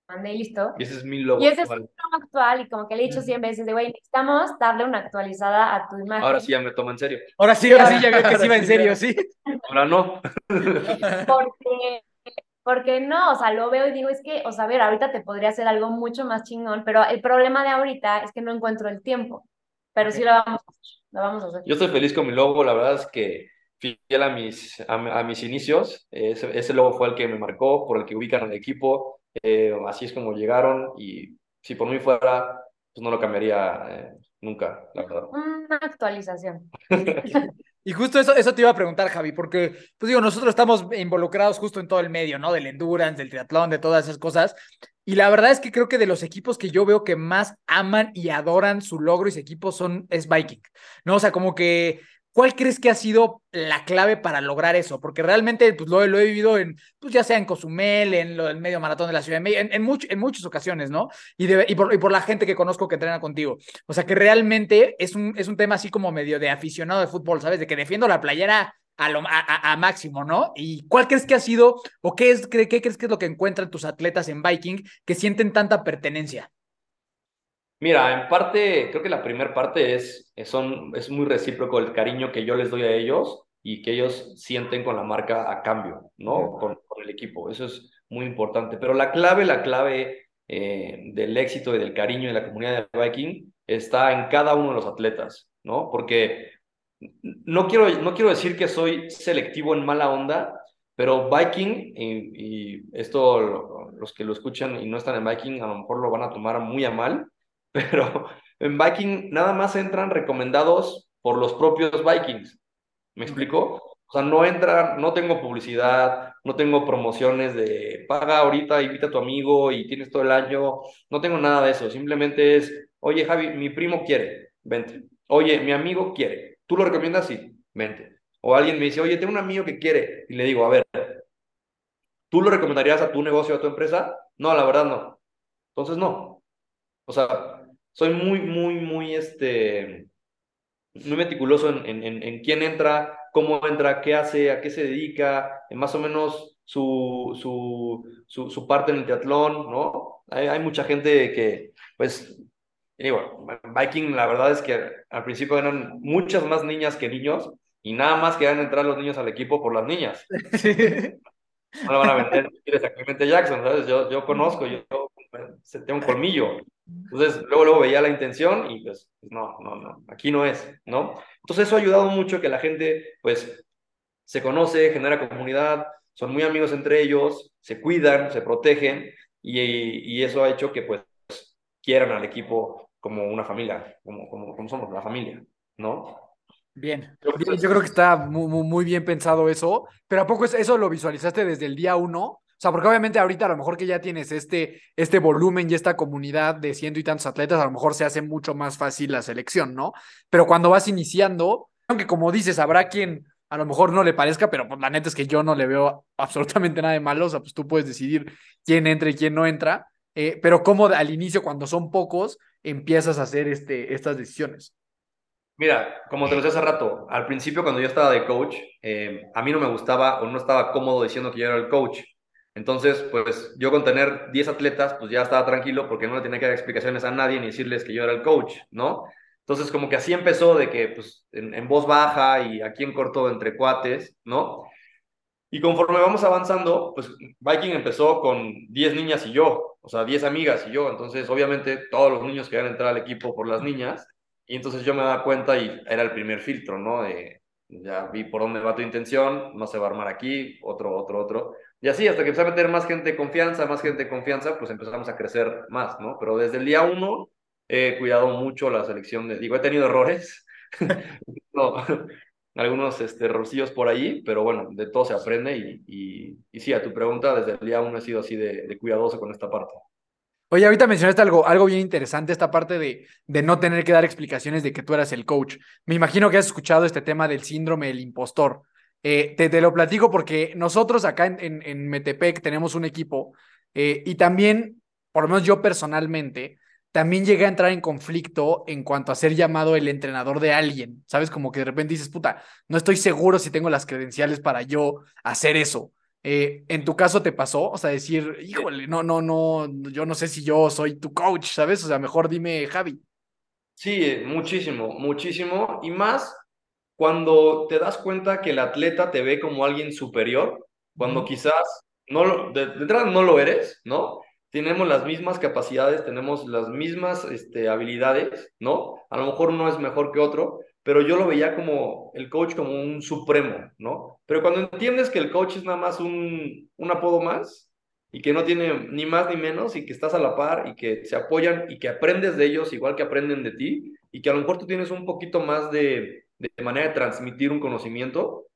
mandé y listo. Y ese es mi logo. Y ese es mi logo actual y como que le he dicho 100 veces de, güey, necesitamos darle una actualizada a tu imagen. Ahora sí ya me toma en serio. Ahora sí, ahora sí ya veo que sí va en serio, sí. Ahora no. Porque porque no, o sea, lo veo y digo, es que, o sea, a ver, ahorita te podría hacer algo mucho más chingón, pero el problema de ahorita es que no encuentro el tiempo, pero sí lo vamos a hacer, lo vamos a hacer. Yo estoy feliz con mi logo, la verdad es que fiel a mis, a, mis inicios. Ese, ese, logo fue el que me marcó, por el que ubican al equipo. Eh, así es como llegaron y si por mí fuera, pues no lo cambiaría eh, nunca, la verdad. Una actualización. Y justo eso, eso te iba a preguntar, Javi, porque, pues digo, nosotros estamos involucrados justo en todo el medio, ¿no? Del endurance, del triatlón, de todas esas cosas. Y la verdad es que creo que de los equipos que yo veo que más aman y adoran su logro y su equipo son, es Viking, ¿no? O sea, como que ¿Cuál crees que ha sido la clave para lograr eso? Porque realmente pues, lo, lo he vivido en, pues ya sea en Cozumel, en lo del medio maratón de la Ciudad de México, en, en, en muchas ocasiones, ¿no? Y, y, por, y, por, la gente que conozco que entrena contigo. O sea, que realmente es un, es un tema así como medio de aficionado de fútbol, ¿sabes? De que defiendo la playera a, lo, a, a, máximo, ¿no? ¿Y cuál crees que ha sido, o qué, es, qué, qué crees que es lo que encuentran tus atletas en Viking que sienten tanta pertenencia? Mira, en parte, creo que la primera parte es, son, es muy recíproco el cariño que yo les doy a ellos y que ellos sienten con la marca a cambio, ¿no? Con, el equipo. Eso es muy importante. Pero la clave, la clave eh, del éxito y del cariño de la comunidad de Viking está en cada uno de los atletas, ¿no? Porque no quiero, no quiero decir que soy selectivo en mala onda, pero Viking, y, esto los que lo escuchan y no están en Viking, a lo mejor lo van a tomar muy a mal, pero en Viking nada más entran recomendados por los propios Vikings. ¿Me explico? O sea, no entra, no tengo publicidad, no tengo promociones de paga ahorita, invita a tu amigo y tienes todo el año. No tengo nada de eso. Simplemente es, oye Javi, mi primo quiere, vente. Oye, mi amigo quiere. ¿Tú lo recomiendas? Sí, vente. O alguien me dice, oye, tengo un amigo que quiere. Y le digo, a ver, ¿tú lo recomendarías a tu negocio, a tu empresa? No, la verdad no. Entonces no. O sea, soy muy, muy, muy, este, muy meticuloso en, en, en, quién entra, cómo entra, qué hace, a qué se dedica, más o menos su, su, su, parte en el triatlón, ¿no? Hay, hay mucha gente que, pues, digo, Viking, la verdad es que al principio eran muchas más niñas que niños, y nada más querían entrar los niños al equipo por las niñas. No lo van a vender exactamente Jackson, ¿sabes? Yo, yo conozco, yo, tengo un colmillo. Entonces, luego, luego veía la intención y pues, no, no, no, aquí no es, ¿no? Entonces, eso ha ayudado mucho que la gente, pues, se conoce, genera comunidad, son muy amigos entre ellos, se cuidan, se protegen y, y eso ha hecho que, pues, quieran al equipo como una familia, como, como, como somos, la familia, ¿no? Bien. Yo creo que está muy, muy, bien pensado eso, pero ¿a poco eso lo visualizaste desde el día uno? O sea, porque obviamente ahorita a lo mejor que ya tienes este, este volumen y esta comunidad de ciento y tantos atletas, a lo mejor se hace mucho más fácil la selección, ¿no? Pero cuando vas iniciando, aunque como dices, habrá quien a lo mejor no le parezca, pero pues la neta es que yo no le veo absolutamente nada de malo, o sea, pues tú puedes decidir quién entra y quién no entra, eh, pero como al inicio, cuando son pocos, empiezas a hacer este, estas decisiones. Mira, como te lo decía hace rato, al principio cuando yo estaba de coach, eh, a mí no me gustaba o no estaba cómodo diciendo que yo era el coach. Entonces, pues yo con tener 10 atletas, pues ya estaba tranquilo porque no le tenía que dar explicaciones a nadie ni decirles que yo era el coach, ¿no? Entonces, como que así empezó de que, pues, en, voz baja y aquí en corto entre cuates, ¿no? Y conforme vamos avanzando, pues Viking empezó con 10 niñas y yo, o sea, 10 amigas y yo. Entonces, obviamente, todos los niños querían entrar al equipo por las niñas. Y entonces yo me daba cuenta y era el primer filtro, ¿no? Ya vi por dónde va tu intención, no se va a armar aquí, otro, otro, otro. Y así, hasta que empecé a meter más gente de confianza, más gente de confianza, pues empezamos a crecer más, ¿no? Pero desde el día uno he cuidado mucho la selección de, digo, he tenido errores, no, algunos este, errorcillos por ahí, pero bueno, de todo se aprende y, y, y, sí, a tu pregunta, desde el día uno he sido así de, de cuidadoso con esta parte. Oye, ahorita mencionaste algo, algo bien interesante, esta parte de, de no tener que dar explicaciones de que tú eras el coach. Me imagino que has escuchado este tema del síndrome del impostor. Eh, te, lo platico porque nosotros acá en, en, Metepec tenemos un equipo eh, y también, por lo menos yo personalmente, también llegué a entrar en conflicto en cuanto a ser llamado el entrenador de alguien. ¿Sabes? Como que de repente dices, puta, no estoy seguro si tengo las credenciales para yo hacer eso. Eh, ¿En tu caso te pasó? O sea, decir, híjole, no, no, no, yo no sé si yo soy tu coach, ¿sabes? O sea, mejor dime, Javi. Sí, muchísimo, muchísimo. Y más cuando te das cuenta que el atleta te ve como alguien superior, cuando quizás no lo, de, entrada no lo eres, ¿no? Tenemos las mismas capacidades, tenemos las mismas este, habilidades, ¿no? A lo mejor uno es mejor que otro, pero yo lo veía como el coach como un supremo, ¿no? Pero cuando entiendes que el coach es nada más un, un apodo más y que no tiene ni más ni menos y que estás a la par y que se apoyan y que aprendes de ellos igual que aprenden de ti y que a lo mejor tú tienes un poquito más de, de manera de transmitir un conocimiento,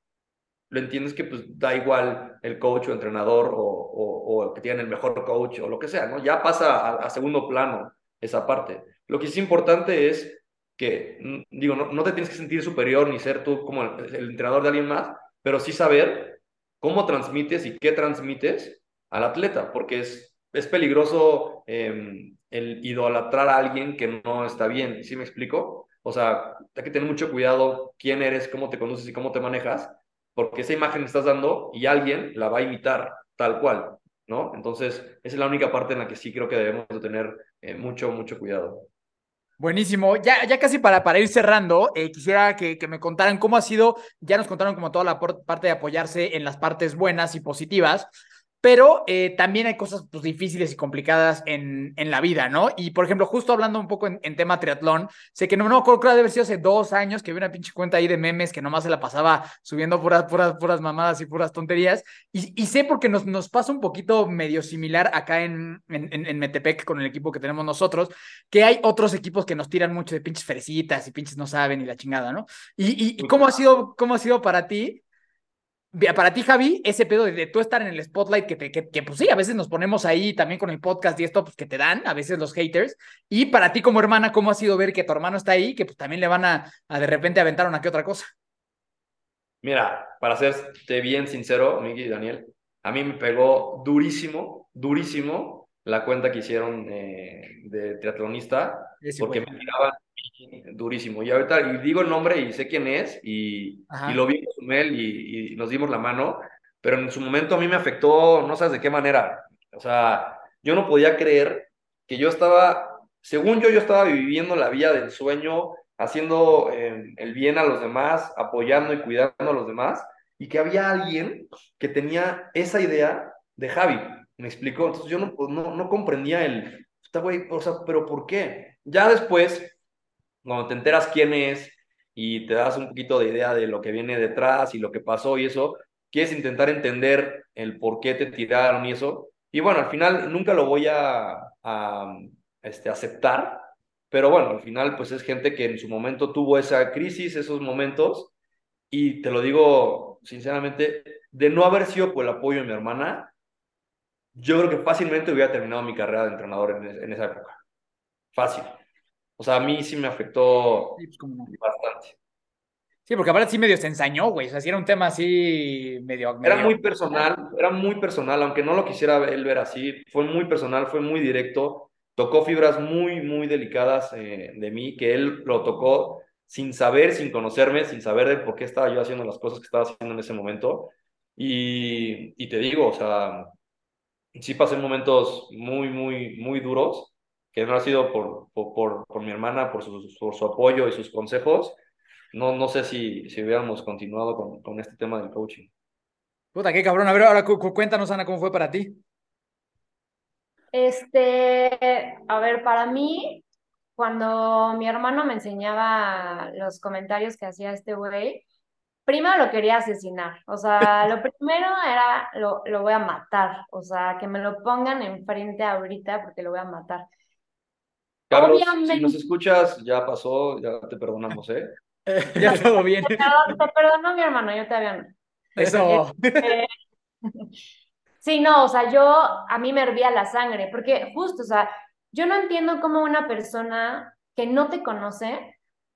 lo entiendes que pues da igual el coach o entrenador o, que tiene el mejor coach o lo que sea, ¿no? Ya pasa a, segundo plano esa parte. Lo que es importante es que, mm, digo, no, no, te tienes que sentir superior ni ser tú como el, entrenador de alguien más, pero sí saber cómo transmites y qué transmites al atleta, porque es, es peligroso eh, el idolatrar a alguien que no está bien, ¿sí me explico? O sea, hay que tener mucho cuidado quién eres, cómo te conoces y cómo te manejas, porque esa imagen estás dando y alguien la va a imitar tal cual, ¿no? Entonces, esa es la única parte en la que sí creo que debemos de tener eh, mucho, mucho cuidado. Buenísimo. Ya, ya casi para, para ir cerrando, eh, quisiera que, que, me contaran cómo ha sido, ya nos contaron como toda la parte de apoyarse en las partes buenas y positivas, pero eh, también hay cosas pues, difíciles y complicadas en, en, la vida, ¿no? Y por ejemplo, justo hablando un poco en, en tema triatlón, sé que no, no creo que debe haber sido hace dos años que vi una pinche cuenta ahí de memes que nomás se la pasaba subiendo puras, puras, puras mamadas y puras tonterías. Y, y sé porque nos, nos pasa un poquito medio similar acá en, en, en, Metepec con el equipo que tenemos nosotros, que hay otros equipos que nos tiran mucho de pinches fresitas y pinches no saben y la chingada, ¿no? Y, y, y cómo, ha sido, ¿cómo ha sido para ti para ti, Javi, ese pedo de, de, tú estar en el spotlight, que, te, que, que, pues sí, a veces nos ponemos ahí también con el podcast y esto, pues que te dan, a veces los haters. Y para ti como hermana, ¿cómo ha sido ver que tu hermano está ahí, que pues también le van a, a de repente aventar una que otra cosa? Mira, para serte bien sincero, Miki y Daniel, a mí me pegó durísimo, durísimo la cuenta que hicieron eh, de triatlonista, sí, porque me tiraban durísimo. Y ahorita y digo el nombre y sé quién es y, y lo vi con él y, y, nos dimos la mano, pero en su momento a mí me afectó, no sabes de qué manera. O sea, yo no podía creer que yo estaba, según yo, yo estaba viviendo la vida del sueño, haciendo eh, el bien a los demás, apoyando y cuidando a los demás, y que había alguien que tenía esa idea de Javi. Me explicó, entonces yo no, no, no comprendía el, güey, o sea, pero ¿por qué? Ya después cuando te enteras quién es y te das un poquito de idea de lo que viene detrás y lo que pasó y eso, quieres intentar entender el por qué te tiraron y eso. Y bueno, al final nunca lo voy a, a este, aceptar, pero bueno, al final pues es gente que en su momento tuvo esa crisis, esos momentos, y te lo digo sinceramente, de no haber sido por el apoyo de mi hermana, yo creo que fácilmente hubiera terminado mi carrera de entrenador en, en esa época. Fácil. O sea, a mí sí me afectó sí, pues como... bastante. Sí, porque aparte sí medio se ensañó, güey. O sea, sí era un tema así medio, medio, Era muy personal, era muy personal, aunque no lo quisiera él ver así. Fue muy personal, fue muy directo. Tocó fibras muy, muy delicadas eh, de mí, que él lo tocó sin saber, sin conocerme, sin saber de por qué estaba yo haciendo las cosas que estaba haciendo en ese momento. Y, y te digo, o sea, sí pasé momentos muy, muy, muy duros que no ha sido por, por, por, por mi hermana, por su, por su apoyo y sus consejos, no, no sé si, si hubiéramos continuado con, con este tema del coaching. Puta, qué cabrón. A ver, ahora cuéntanos, Ana, cómo fue para ti. Este, a ver, para mí, cuando mi hermano me enseñaba los comentarios que hacía este güey, primero lo quería asesinar. O sea, lo primero era, lo, lo voy a matar. O sea, que me lo pongan enfrente ahorita porque lo voy a matar. Carlos, Obviamente. si nos escuchas, ya pasó, ya te perdonamos, ¿eh? ya todo bien. Te, te perdono, mi hermano, yo todavía no. Eso. Este, sí, no, o sea, yo, a mí me hervía la sangre, porque justo, o sea, yo no entiendo cómo una persona que no te conoce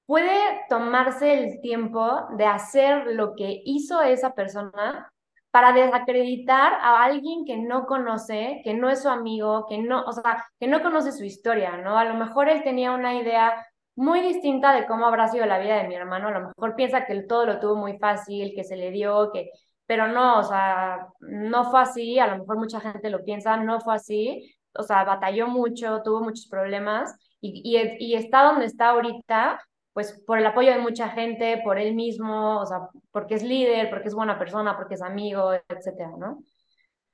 puede tomarse el tiempo de hacer lo que hizo esa persona para desacreditar a alguien que no conoce, que no es su amigo, que no, o sea, que no conoce su historia, ¿no? A lo mejor él tenía una idea muy distinta de cómo habrá sido la vida de mi hermano, a lo mejor piensa que todo lo tuvo muy fácil, que se le dio, que, pero no, o sea, no fue así, a lo mejor mucha gente lo piensa, no fue así, o sea, batalló mucho, tuvo muchos problemas y, y, está donde está ahorita pues por el apoyo de mucha gente, por él mismo, o sea, porque es líder, porque es buena persona, porque es amigo, etcétera, ¿no?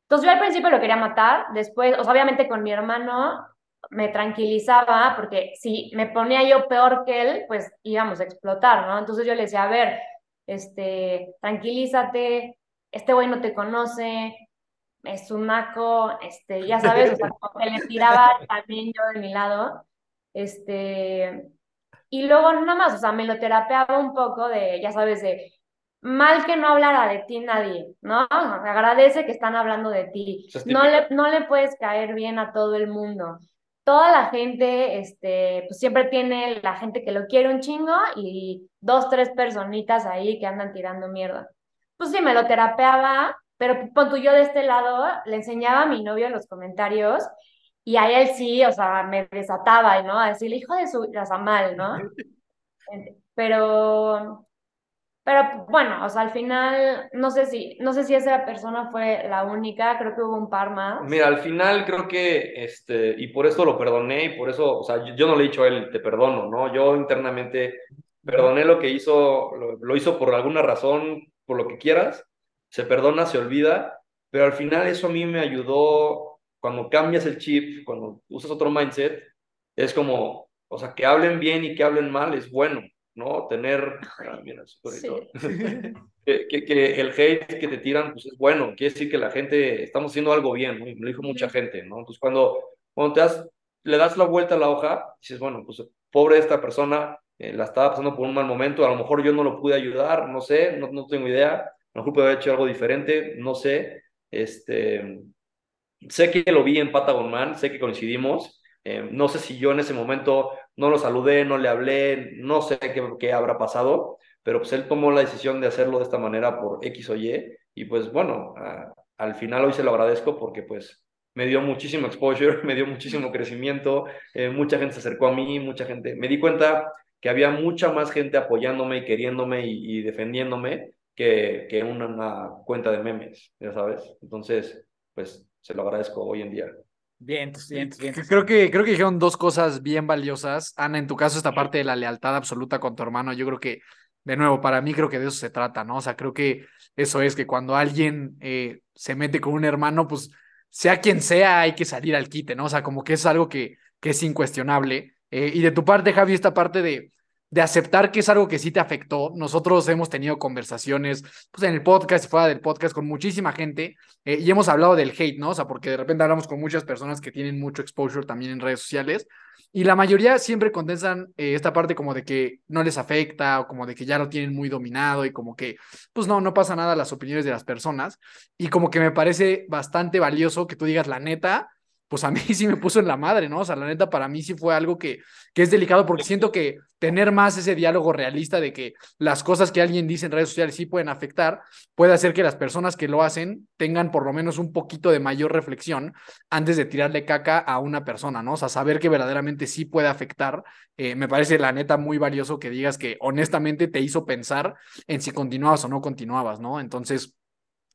Entonces yo al principio lo quería matar, después, o sea, obviamente con mi hermano me tranquilizaba, porque si me ponía yo peor que él, pues íbamos a explotar, ¿no? Entonces yo le decía, a ver, este, tranquilízate, este güey no te conoce, es un naco, este, ya sabes, o sea, como que le tiraba también yo de mi lado, este, y luego nada más, o sea, me lo terapeaba un poco de, ya sabes, de mal que no hablara de ti nadie, ¿no? Agradece que están hablando de ti. No le, no le puedes caer bien a todo el mundo. Toda la gente, este, pues siempre tiene la gente que lo quiere un chingo y dos, tres personitas ahí que andan tirando mierda. Pues sí, me lo terapeaba, pero punto yo de este lado le enseñaba a mi novio en los comentarios y a él sí, o sea, me desataba, ¿no? A decirle, hijo de su, mal, ¿no? Pero, Pero bueno, o sea, al final, no sé si, no sé si esa persona fue la única, creo que hubo un par más. Mira, al final creo que, este, y por eso lo perdoné, y por eso, o sea, yo, yo no le he dicho a él, te perdono, ¿no? Yo internamente perdoné lo que hizo, lo, lo hizo por alguna razón, por lo que quieras, se perdona, se olvida, pero al final eso a mí me ayudó, cuando cambias el chip, cuando usas otro mindset, es como, o sea, que hablen bien y que hablen mal es bueno, ¿no? Tener, ah, mira, Sí. que, que, que el hate que te tiran, pues es bueno, quiere decir que la gente, estamos haciendo algo bien, ¿no? Me lo dijo mucha gente, ¿no? Entonces cuando, cuando te das, le das la vuelta a la hoja, dices, bueno, pues pobre esta persona, eh, la estaba pasando por un mal momento, a lo mejor yo no lo pude ayudar, no sé, no, no tengo idea, a lo mejor pude haber hecho algo diferente, no sé, este, sé que lo vi en Patagon Man, sé que coincidimos, eh, no sé si yo en ese momento no lo saludé, no le hablé, no sé qué, qué habrá pasado, pero pues él tomó la decisión de hacerlo de esta manera por X o Y, y pues bueno, a- al final hoy se lo agradezco porque pues me dio muchísimo exposure, me dio muchísimo crecimiento, eh, mucha gente se acercó a mí, mucha gente, me di cuenta que había mucha más gente apoyándome y queriéndome y, y defendiéndome que, que una, una cuenta de memes, ya sabes, entonces pues se lo agradezco hoy en día. Bien, bien, bien. Creo que, creo que dijeron dos cosas bien valiosas. Ana, en tu caso, esta parte de la lealtad absoluta con tu hermano, yo creo que, de nuevo, para mí creo que de eso se trata, ¿no? O sea, creo que eso es que cuando alguien eh, se mete con un hermano, pues sea quien sea, hay que salir al quite, ¿no? O sea, como que es algo que, que es incuestionable. Eh, y de tu parte, Javi, esta parte de, de aceptar que es algo que sí te afectó. Nosotros hemos tenido conversaciones pues, en el podcast fuera del podcast con muchísima gente eh, y hemos hablado del hate, ¿no? O sea, porque de repente hablamos con muchas personas que tienen mucho exposure también en redes sociales y la mayoría siempre condensan eh, esta parte como de que no les afecta o como de que ya lo tienen muy dominado y como que, pues no, no pasa nada las opiniones de las personas y como que me parece bastante valioso que tú digas la neta. Pues a mí sí me puso en la madre, ¿no? O sea, la neta para mí sí fue algo que, que es delicado porque siento que tener más ese diálogo realista de que las cosas que alguien dice en redes sociales sí pueden afectar, puede hacer que las personas que lo hacen tengan por lo menos un poquito de mayor reflexión antes de tirarle caca a una persona, ¿no? O sea, saber que verdaderamente sí puede afectar, eh, me parece la neta muy valioso que digas que honestamente te hizo pensar en si continuabas o no continuabas, ¿no? Entonces,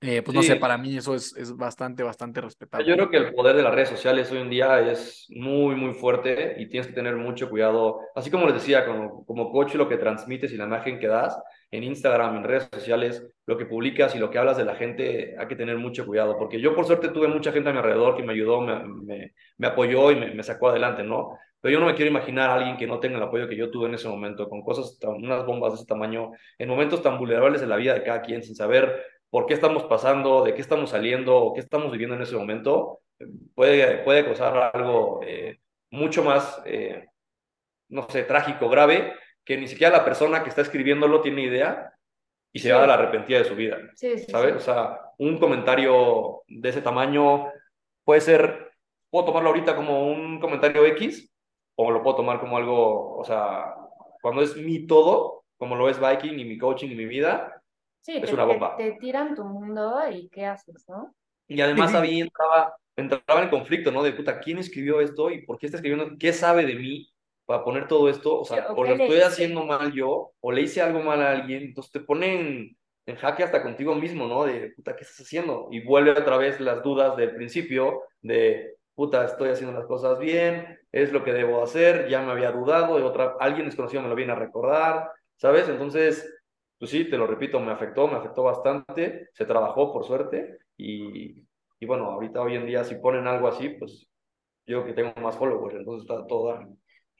eh, pues no Sí. sé, para mí eso es, es bastante, bastante respetable. Yo creo que el poder de las redes sociales hoy en día es muy, muy fuerte y tienes que tener mucho cuidado. Así como les decía, como, como coach, lo que transmites y la imagen que das en Instagram, en redes sociales, lo que publicas y lo que hablas de la gente, hay que tener mucho cuidado. Porque yo, por suerte, tuve mucha gente a mi alrededor que me ayudó, me, me, me apoyó y me, me sacó adelante, ¿no? Pero yo no me quiero imaginar a alguien que no tenga el apoyo que yo tuve en ese momento, con cosas, tan, unas bombas de ese tamaño, en momentos tan vulnerables de la vida de cada quien, sin saber por qué estamos pasando, de qué estamos saliendo o qué estamos viviendo en ese momento, puede, puede causar algo eh, mucho más, eh, no sé, trágico, grave, que ni siquiera la persona que está escribiéndolo tiene idea y se Sí. va a la arrepentida de su vida, Sí, sí, ¿sabes? O sea, un comentario de ese tamaño puede ser, puedo tomarlo ahorita como un comentario X o lo puedo tomar como algo, o sea, cuando es mi todo, como lo es Viking y mi coaching y mi vida, Sí, es te, una te- bomba. te tiran tu mundo y ¿qué haces, no? Y además ahí entraba, entraba en el conflicto, ¿no? De puta, ¿quién escribió esto y por qué está escribiendo? ¿Qué sabe de mí para poner todo esto? O sea, Sí, o o lo estoy hice. haciendo mal yo, o le hice algo mal a alguien, entonces te ponen en jaque hasta contigo mismo, ¿no? De puta, ¿qué estás haciendo? Y vuelve otra vez las dudas del principio de puta, estoy haciendo las cosas bien, es lo que debo hacer, ya me había dudado, y otra, alguien desconocido me lo viene a recordar, ¿sabes? Entonces, pues sí, te lo repito, me afectó, me afectó bastante, se trabajó por suerte, y, y bueno, ahorita hoy en día si ponen algo así, pues yo que tengo más followers, entonces está todo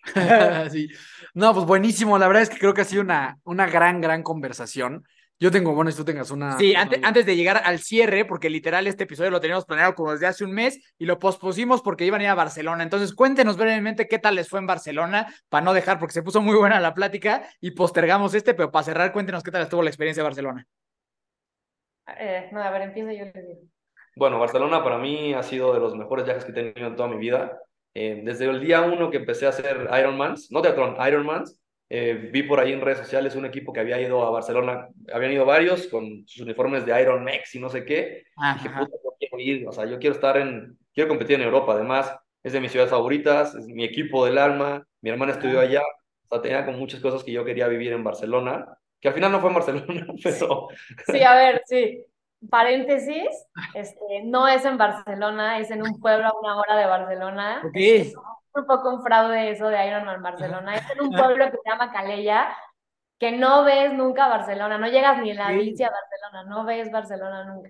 sí. No, pues buenísimo. La verdad es que creo que ha sido una, una gran, gran conversación. Yo tengo, bueno, si tú tengas una. Sí, antes, antes de llegar al cierre, porque literal este episodio lo teníamos planeado como desde hace un mes y lo pospusimos porque iban a ir a Barcelona. Entonces, cuéntenos brevemente qué tal les fue en Barcelona, para no dejar, porque se puso muy buena la plática y postergamos este, pero para cerrar, cuéntenos qué tal estuvo la experiencia de Barcelona. Eh, no, a ver, empieza yo. Bueno, Barcelona para mí ha sido de los mejores viajes que he tenido en toda mi vida. Eh, desde el día uno que empecé a hacer Ironmans, no teatrón, Ironmans, eh, vi por ahí en redes sociales un equipo que había ido a Barcelona, habían ido varios con sus uniformes de Iron Max y no sé qué. Dije, puta, yo quiero ir, o sea, yo quiero estar en, quiero competir en Europa. Además, es de mis ciudades favoritas, es mi equipo del alma, mi hermana estudió allá, o sea, tenía como muchas cosas que yo quería vivir en Barcelona. que al final no fue en Barcelona, pero... Sí, a ver, sí. Paréntesis, este, no es en Barcelona, es en un pueblo a una hora de Barcelona. Ok. Es un poco un fraude eso de Ironman Barcelona. Es en un pueblo que se llama Calella, que no ves nunca Barcelona, no llegas ni en la bici a Barcelona, no ves Barcelona nunca.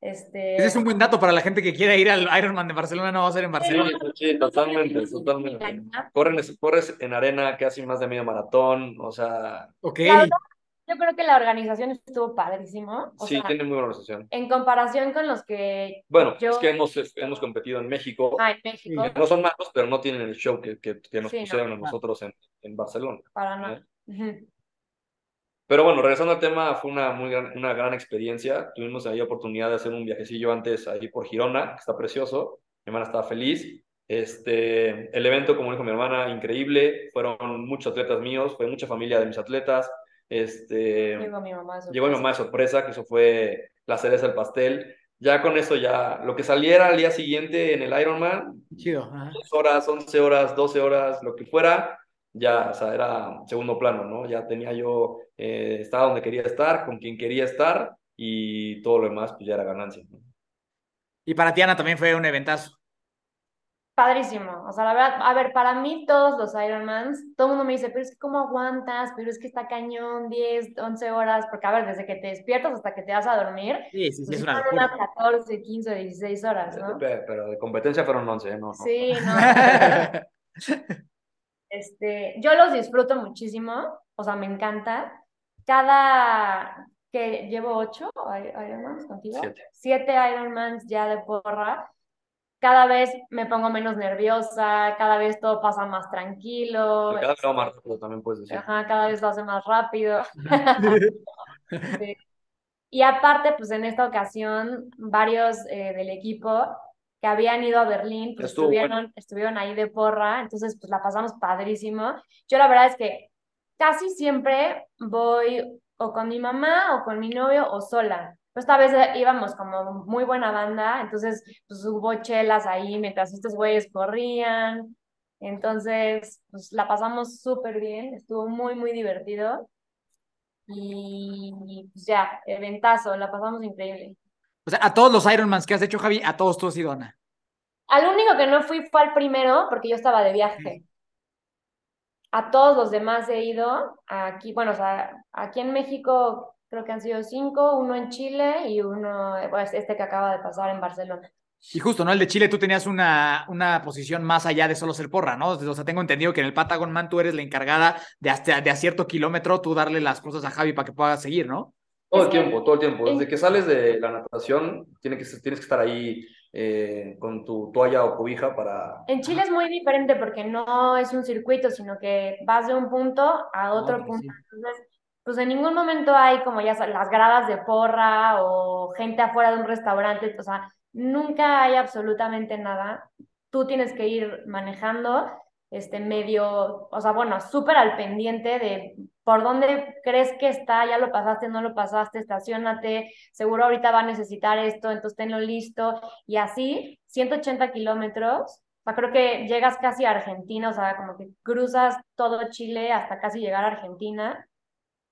Este, Ese es un buen dato para la gente que quiera ir al Ironman de Barcelona, no va a ser en Barcelona. Sí, sí, totalmente, totalmente. Corres, corres en arena casi más de medio maratón, o sea, Ok. La verdad, yo creo que la organización estuvo padrísimo. O sí, sea, tiene muy buena organización. en comparación con los que Bueno, yo es que hemos, hemos competido en México, ah, en México, no son malos, pero no tienen el show que, que, que nos Sí, no. pusieron a nosotros en, en Barcelona. para nada. Ujú. Pero bueno, regresando al tema, fue una, muy gran, una gran experiencia. Tuvimos ahí oportunidad de hacer un viajecillo antes ahí por Girona, que está precioso. Mi hermana estaba feliz. Este, el evento, como dijo mi hermana, increíble. Fueron muchos atletas míos, fue mucha familia de mis atletas. Este, Llegó mi mamá. de llegó mi sorpresa. mamá de sorpresa, que eso fue la cereza del pastel. Ya con eso, ya lo que saliera al día siguiente en el Ironman, Chido. dos horas, 11 horas, 12 horas, lo que fuera, ya, o sea, era segundo plano, ¿no? Ya tenía yo, eh, estaba donde quería estar, con quien quería estar y todo lo demás, pues ya era ganancia. ¿no? Y para ti, Ana, también fue un eventazo. Padrísimo. O sea, la verdad, a ver, para mí todos los Ironmans, todo el mundo me dice, pero es que ¿cómo aguantas? Pero es que está cañón, 10, 11 horas, porque a ver, desde que te despiertas hasta que te vas a dormir, Sí, sí, sí, pues es una unas 14, 15, 16 horas, ¿no? Pe- Pero de competencia fueron 11, ¿eh? No, no. Sí, no. Este, yo los disfruto muchísimo, o sea, me encanta. Cada que llevo ocho I- Ironmans contigo, Siete. siete Ironmans ya de porra. Cada vez me pongo menos nerviosa, cada vez todo pasa más tranquilo, Cada vez hago más rápido también puedes decir. ajá, cada vez lo hace más rápido. Sí. Y aparte, pues en esta ocasión, varios eh, del equipo que habían ido a Berlín, pues Estuvo bueno. estuvieron, estuvieron ahí de porra, entonces pues la pasamos padrísimo. Yo la verdad es que casi siempre voy o con mi mamá o con mi novio o sola. Pero esta vez eh, íbamos como muy buena banda, entonces pues hubo chelas ahí mientras estos güeyes corrían. Entonces, pues la pasamos súper bien, estuvo muy, muy divertido. Y pues ya, eventazo, la pasamos increíble. O sea, a todos los Ironmans que has hecho, Javi, a todos tú has ido, Ana. Al único que no fui fue al primero, porque yo estaba de viaje. A todos los demás he ido. Aquí, bueno, o sea, aquí en México creo que han sido cinco, uno en Chile y uno, pues este que acaba de pasar en Barcelona. Y justo, ¿no? El de Chile, tú tenías una, una posición más allá de solo ser porra, ¿no? O sea, tengo entendido que en el Patagon Man tú eres la encargada de hasta de a cierto kilómetro tú darle las cosas a Javi para que pueda seguir, ¿no? Todo el tiempo, todo el tiempo. Desde que sales de la natación, tiene que, tienes que estar ahí eh, con tu toalla o cobija para... En Chile es muy diferente porque no es un circuito, sino que vas de un punto a otro otro, punto. sí. Entonces, pues en ningún momento hay como ya las gradas de porra o gente afuera de un restaurante, o sea, nunca hay absolutamente nada. Tú tienes que ir manejando, este medio, o sea, bueno, súper al pendiente de por dónde crees que está, ya lo pasaste, no lo pasaste, estacionate, seguro ahorita va a necesitar esto, entonces tenlo listo. Y así, 180 kilómetros, o sea, creo que llegas casi a Argentina, o sea, como que cruzas todo Chile hasta casi llegar a Argentina.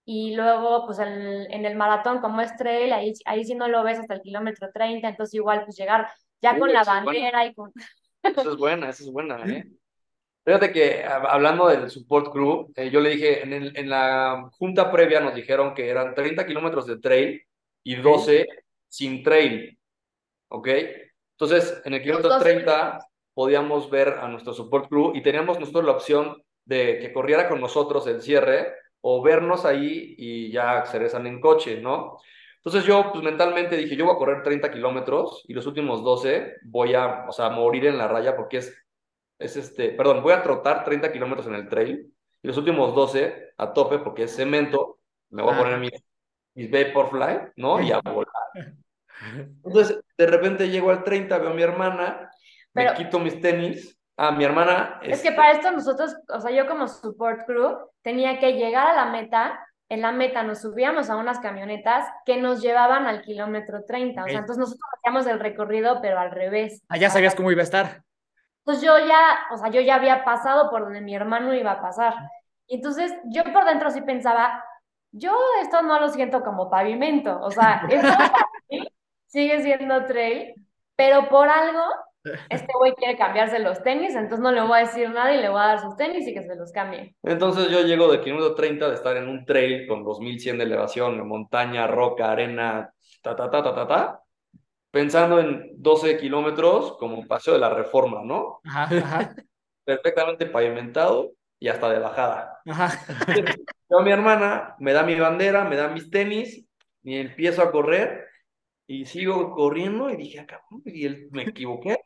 Y luego, pues el- en el maratón, como es trail, ahí, ahí sí no lo ves hasta el kilómetro 30, entonces igual, pues llegar ya con la eso bueno. bandera y con... Esa es buena, esa es buena, ¿eh? Fíjate que hab- hablando del support crew, eh, yo le dije, en, el- en la junta previa nos dijeron que eran 30 kilómetros de trail y 12 sin trail, ¿ok? Entonces, en el kilómetro dos- 30 podíamos ver a nuestro support crew y teníamos nosotros la opción de que corriera con nosotros el cierre o vernos ahí y ya se regresan en coche, ¿no? Entonces yo, pues mentalmente dije, yo voy a correr 30 kilómetros y los últimos 12 voy a, o sea, morir en la raya porque es, es este, perdón, voy a trotar 30 kilómetros en el trail y los últimos 12 a tope porque es cemento, me voy a Ah. poner mis, mis Vaporfly, ¿no? Y a volar. Entonces, de repente llego al 30, veo a mi hermana, me quito mis tenis, a mi hermana... Es que para esto nosotros, o sea, yo como support crew tenía que llegar a la meta, en la meta nos subíamos a unas camionetas que nos llevaban al kilómetro 30, o sea, entonces nosotros hacíamos el recorrido pero al revés. Ah, ya sabías cómo iba a estar. Entonces yo ya, o sea, yo ya había pasado por donde mi hermano iba a pasar. Y entonces yo por dentro sí pensaba, yo esto no lo siento como pavimento, o sea, esto sigue siendo trail, pero por algo este güey quiere cambiarse los tenis, entonces no le voy a decir nada y le voy a dar sus tenis y que se los cambie. Entonces yo llego de kilómetro 30 de estar en un trail con 2100 de elevación, montaña, roca, arena, ta, ta, ta, ta, ta, ta, pensando en 12 kilómetros como paseo de la reforma, ¿no? Ajá, ajá. Perfectamente pavimentado y hasta de bajada. Ajá. Yo, mi hermana me da mi bandera, me da mis tenis y empiezo a correr y sigo corriendo y dije, ah, cabrón, y él, me equivoqué.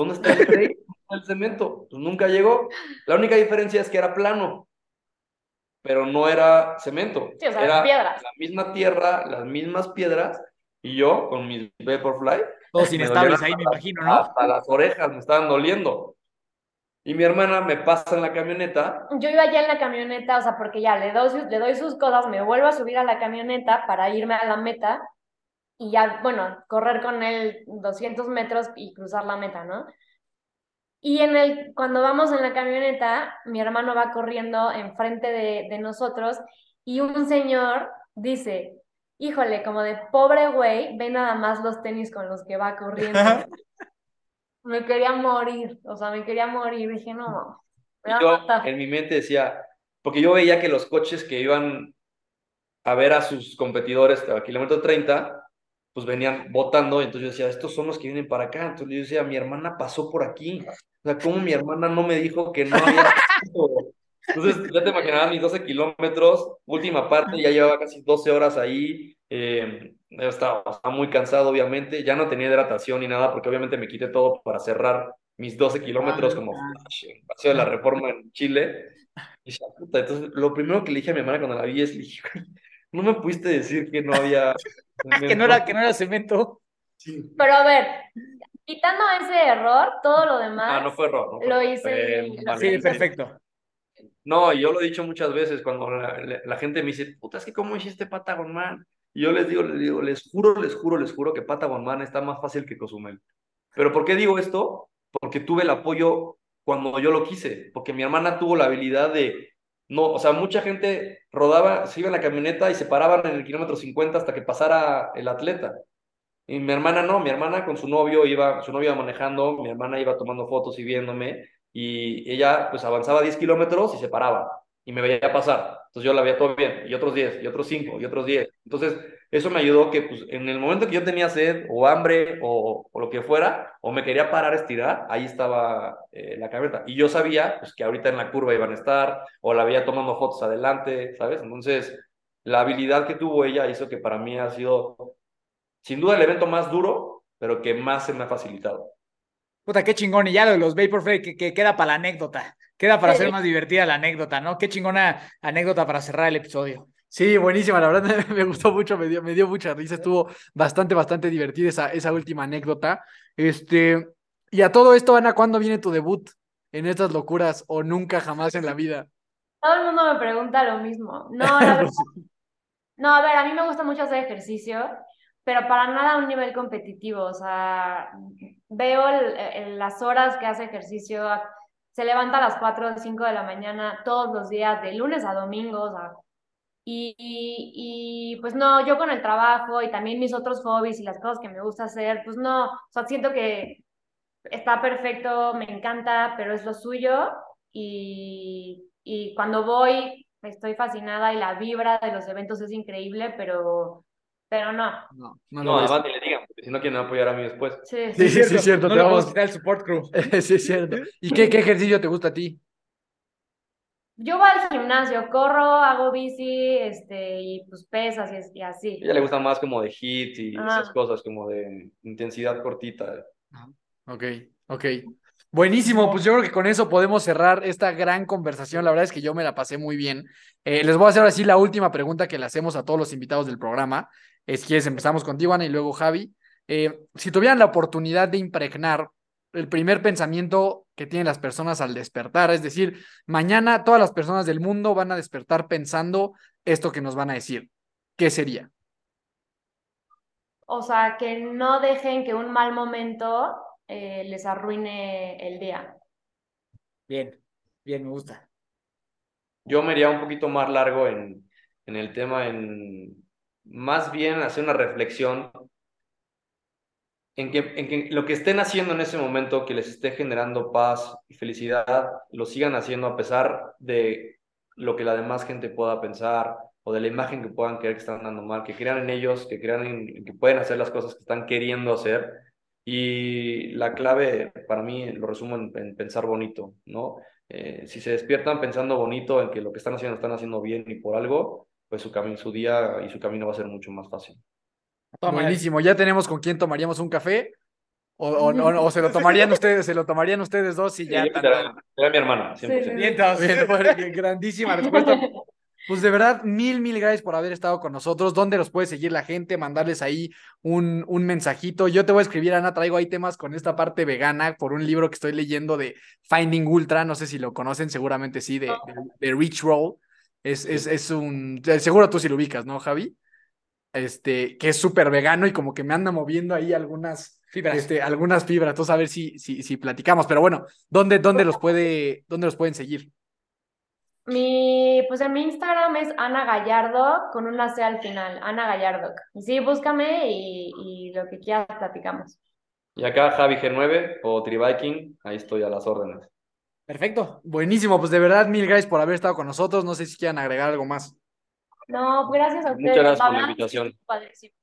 ¿Dónde está el está el cemento? Pues nunca llegó. La única diferencia es que era plano, pero no era cemento. Sí, o sea, era piedras. la misma tierra, las mismas piedras y yo con mis Vaporfly. Todos inestables ahí, me imagino, ¿no? Hasta las orejas me estaban doliendo. Y mi hermana me pasa en la camioneta Yo iba ya en la camioneta, o sea, porque ya le doy, sus- le doy sus cosas, me vuelvo a subir a la camioneta para irme a la meta y ya, bueno, correr con él 200 metros y cruzar la meta, ¿no? Y en el, cuando vamos en la camioneta, mi hermano va corriendo enfrente de, de nosotros y un señor dice, híjole, como de pobre güey, ve nada más los tenis con los que va corriendo. Me quería morir, o sea, me quería morir. Dije, no, me va a yo matar. en mi mente decía, porque yo veía que los coches que iban a ver a sus competidores a kilómetro 30, pues venían votando, y entonces yo decía, estos son los que vienen para acá. Entonces yo decía, mi hermana pasó por aquí. O sea, ¿cómo mi hermana no me dijo que no había pasado? Entonces, ya te imaginarás mis 12 kilómetros, última parte, ya llevaba casi 12 horas ahí, eh, yo estaba, estaba muy cansado, obviamente, ya no tenía hidratación ni nada, porque obviamente me quité todo para cerrar mis 12 kilómetros como Paseo de la Reforma en Chile. Y decía, puta, entonces, lo primero que le dije a mi hermana cuando la vi es, le dije, "Güey, no me pudiste decir que no había... Que no era, que no era cemento. Sí. Pero a ver, quitando ese error, todo lo demás Ah, no fue error, no fue lo error, hice mal. Sí, perfecto. No, yo lo he dicho muchas veces cuando la, la- la gente me dice, puta, es que cómo hiciste Patagon Man. Y yo les digo, les digo, les juro, les juro, les juro que Patagon Man está más fácil que Cozumel. Pero ¿por qué digo esto? Porque tuve el apoyo cuando yo lo quise, porque mi hermana tuvo la habilidad de, no, o sea, mucha gente rodaba, se iba en la camioneta y se paraban en el kilómetro 50 hasta que pasara el atleta. Y mi hermana no, mi hermana con su novio iba, su novio manejando, mi hermana iba tomando fotos y viéndome, y ella pues avanzaba 10 kilómetros y se paraba, y me veía pasar. Entonces yo la veía todo bien, y otros 10, y otros 5, y otros 10. Entonces eso me ayudó que pues en el momento que yo tenía sed o hambre o, o lo que fuera, o me quería parar a estirar, ahí estaba eh, la camioneta. Y yo sabía pues que ahorita en la curva iban a estar, o la veía tomando fotos adelante, ¿sabes? Entonces la habilidad que tuvo ella hizo que para mí ha sido sin duda el evento más duro, pero que más se me ha facilitado. Puta, qué chingón. Y ya lo de los Vaporfly, que, que queda para la anécdota. Queda para Sí. hacer más divertida la anécdota, ¿no? Qué chingona anécdota para cerrar el episodio. Sí, buenísima, la verdad me gustó mucho, me dio, me dio mucha risa, estuvo bastante, bastante divertida esa, esa última anécdota. Este, y a todo esto, Ana, ¿cuándo viene tu debut en estas locuras o nunca jamás en la vida? Todo el mundo me pregunta lo mismo. No, la verdad, no, a ver, a mí me gusta mucho hacer ejercicio, pero para nada a un nivel competitivo. O sea, veo el- el- las horas que hace ejercicio, se levanta a las 4 o 5 de la mañana todos los días, de lunes a domingo, o sea, y, y, y, pues no, yo con el trabajo y también mis otros hobbies y las cosas que me gusta hacer, pues no, o sea, siento que está perfecto, me encanta, pero es lo suyo y, y cuando voy estoy fascinada y la vibra de los eventos es increíble, pero, pero no. No, no No, ni le digan, si no quieren apoyar a mí después. Sí. Sí, sí, sí, es cierto, No te le vamos- a quitar el support crew. Sí, es cierto. ¿Y qué, qué ejercicio te gusta a ti? Yo voy al gimnasio, corro, hago bici, este, y pues pesas y, así. A ella le gusta más como de hit y Ah. esas cosas, como de intensidad cortita. Ok, ok. Buenísimo, pues yo creo que con eso podemos cerrar esta gran conversación. La verdad es que yo me la pasé muy bien. Eh, les voy a hacer ahora sí la última pregunta que le hacemos a todos los invitados del programa. Es que empezamos contigo, Ana, y luego Javi. Eh, si tuvieran la oportunidad de impregnar el primer pensamiento que tienen las personas al despertar, es decir, mañana todas las personas del mundo van a despertar pensando esto que nos van a decir, ¿qué sería? O sea, que no dejen que un mal momento eh, les arruine el día. Bien, bien, me gusta. Yo me iría un poquito más largo en en el tema, en más bien hacer una reflexión en que, en que lo que estén haciendo en ese momento que les esté generando paz y felicidad, lo sigan haciendo a pesar de lo que la demás gente pueda pensar o de la imagen que puedan creer que están dando mal, que crean en ellos, que crean en que pueden hacer las cosas que están queriendo hacer. Y la clave para mí lo resumo en, pensar bonito, ¿no? Eh, si se despiertan pensando bonito en que lo que están haciendo están haciendo bien y por algo, pues su, camino, su día y su camino va a ser mucho más fácil. Buenísimo, ya tenemos con quién tomaríamos un café. O, o, se lo tomarían ustedes, se lo tomarían ustedes dos y ya. Sí, mi hermana, grandísima respuesta. Pues de verdad, mil, mil gracias por haber estado con nosotros. ¿Dónde los puede seguir la gente? Mandarles ahí un, un mensajito. Yo te voy a escribir, Ana, traigo ahí temas con esta parte vegana por un libro que estoy leyendo de Finding Ultra. No sé si lo conocen, seguramente sí, de, de, Rich Roll. Es, es, es un. Seguro tú sí lo ubicas, ¿no, Javi? Este, que es súper vegano y como que me anda moviendo ahí algunas fibras. Este, algunas fibras. Entonces, a ver si, si, si platicamos. Pero bueno, ¿dónde, dónde los puede, dónde los pueden seguir? Mi, pues en mi Instagram es Ana Gallardo con una C al final, Ana Gallardo. Sí, búscame y, y lo que quieras platicamos. Y acá Javi G9 o Tribiking, ahí estoy a las órdenes. Perfecto, buenísimo, pues de verdad mil gracias por haber estado con nosotros, no sé si quieran agregar algo más. No, pues gracias a ustedes. Muchas gracias por la invitación.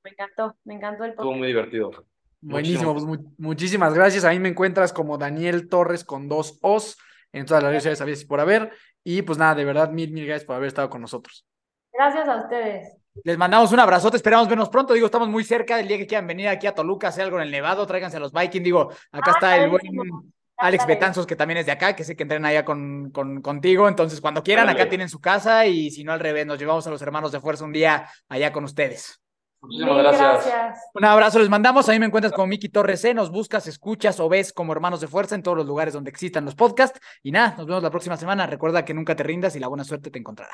me encantó, me encantó el podcast. Estuvo muy divertido. Buenísimo, pues muchísimas gracias. A mí me encuentras como Daniel Torres con dos O's en todas las redes sociales, sabías por haber. Y pues nada, de verdad, mil, mil gracias por haber estado con nosotros. Gracias a ustedes. Les mandamos un abrazote, esperamos vernos pronto. Digo, estamos muy cerca del día que quieran venir aquí a Toluca, hacer algo en el Nevado, tráiganse a los Vikings. Digo, acá está el buen Alex Betanzos, que también es de acá, que sé que entrena allá con, con, contigo. Entonces, cuando quieran, acá tienen su casa y si no, al revés, nos llevamos a los hermanos de fuerza un día allá con ustedes. Muchísimas gracias. Un abrazo, les mandamos. A mí me encuentras como Miki Torres C. Nos buscas, escuchas o ves como hermanos de fuerza en todos los lugares donde existan los podcasts. Y nada, nos vemos la próxima semana. Recuerda que nunca te rindas y la buena suerte te encontrará.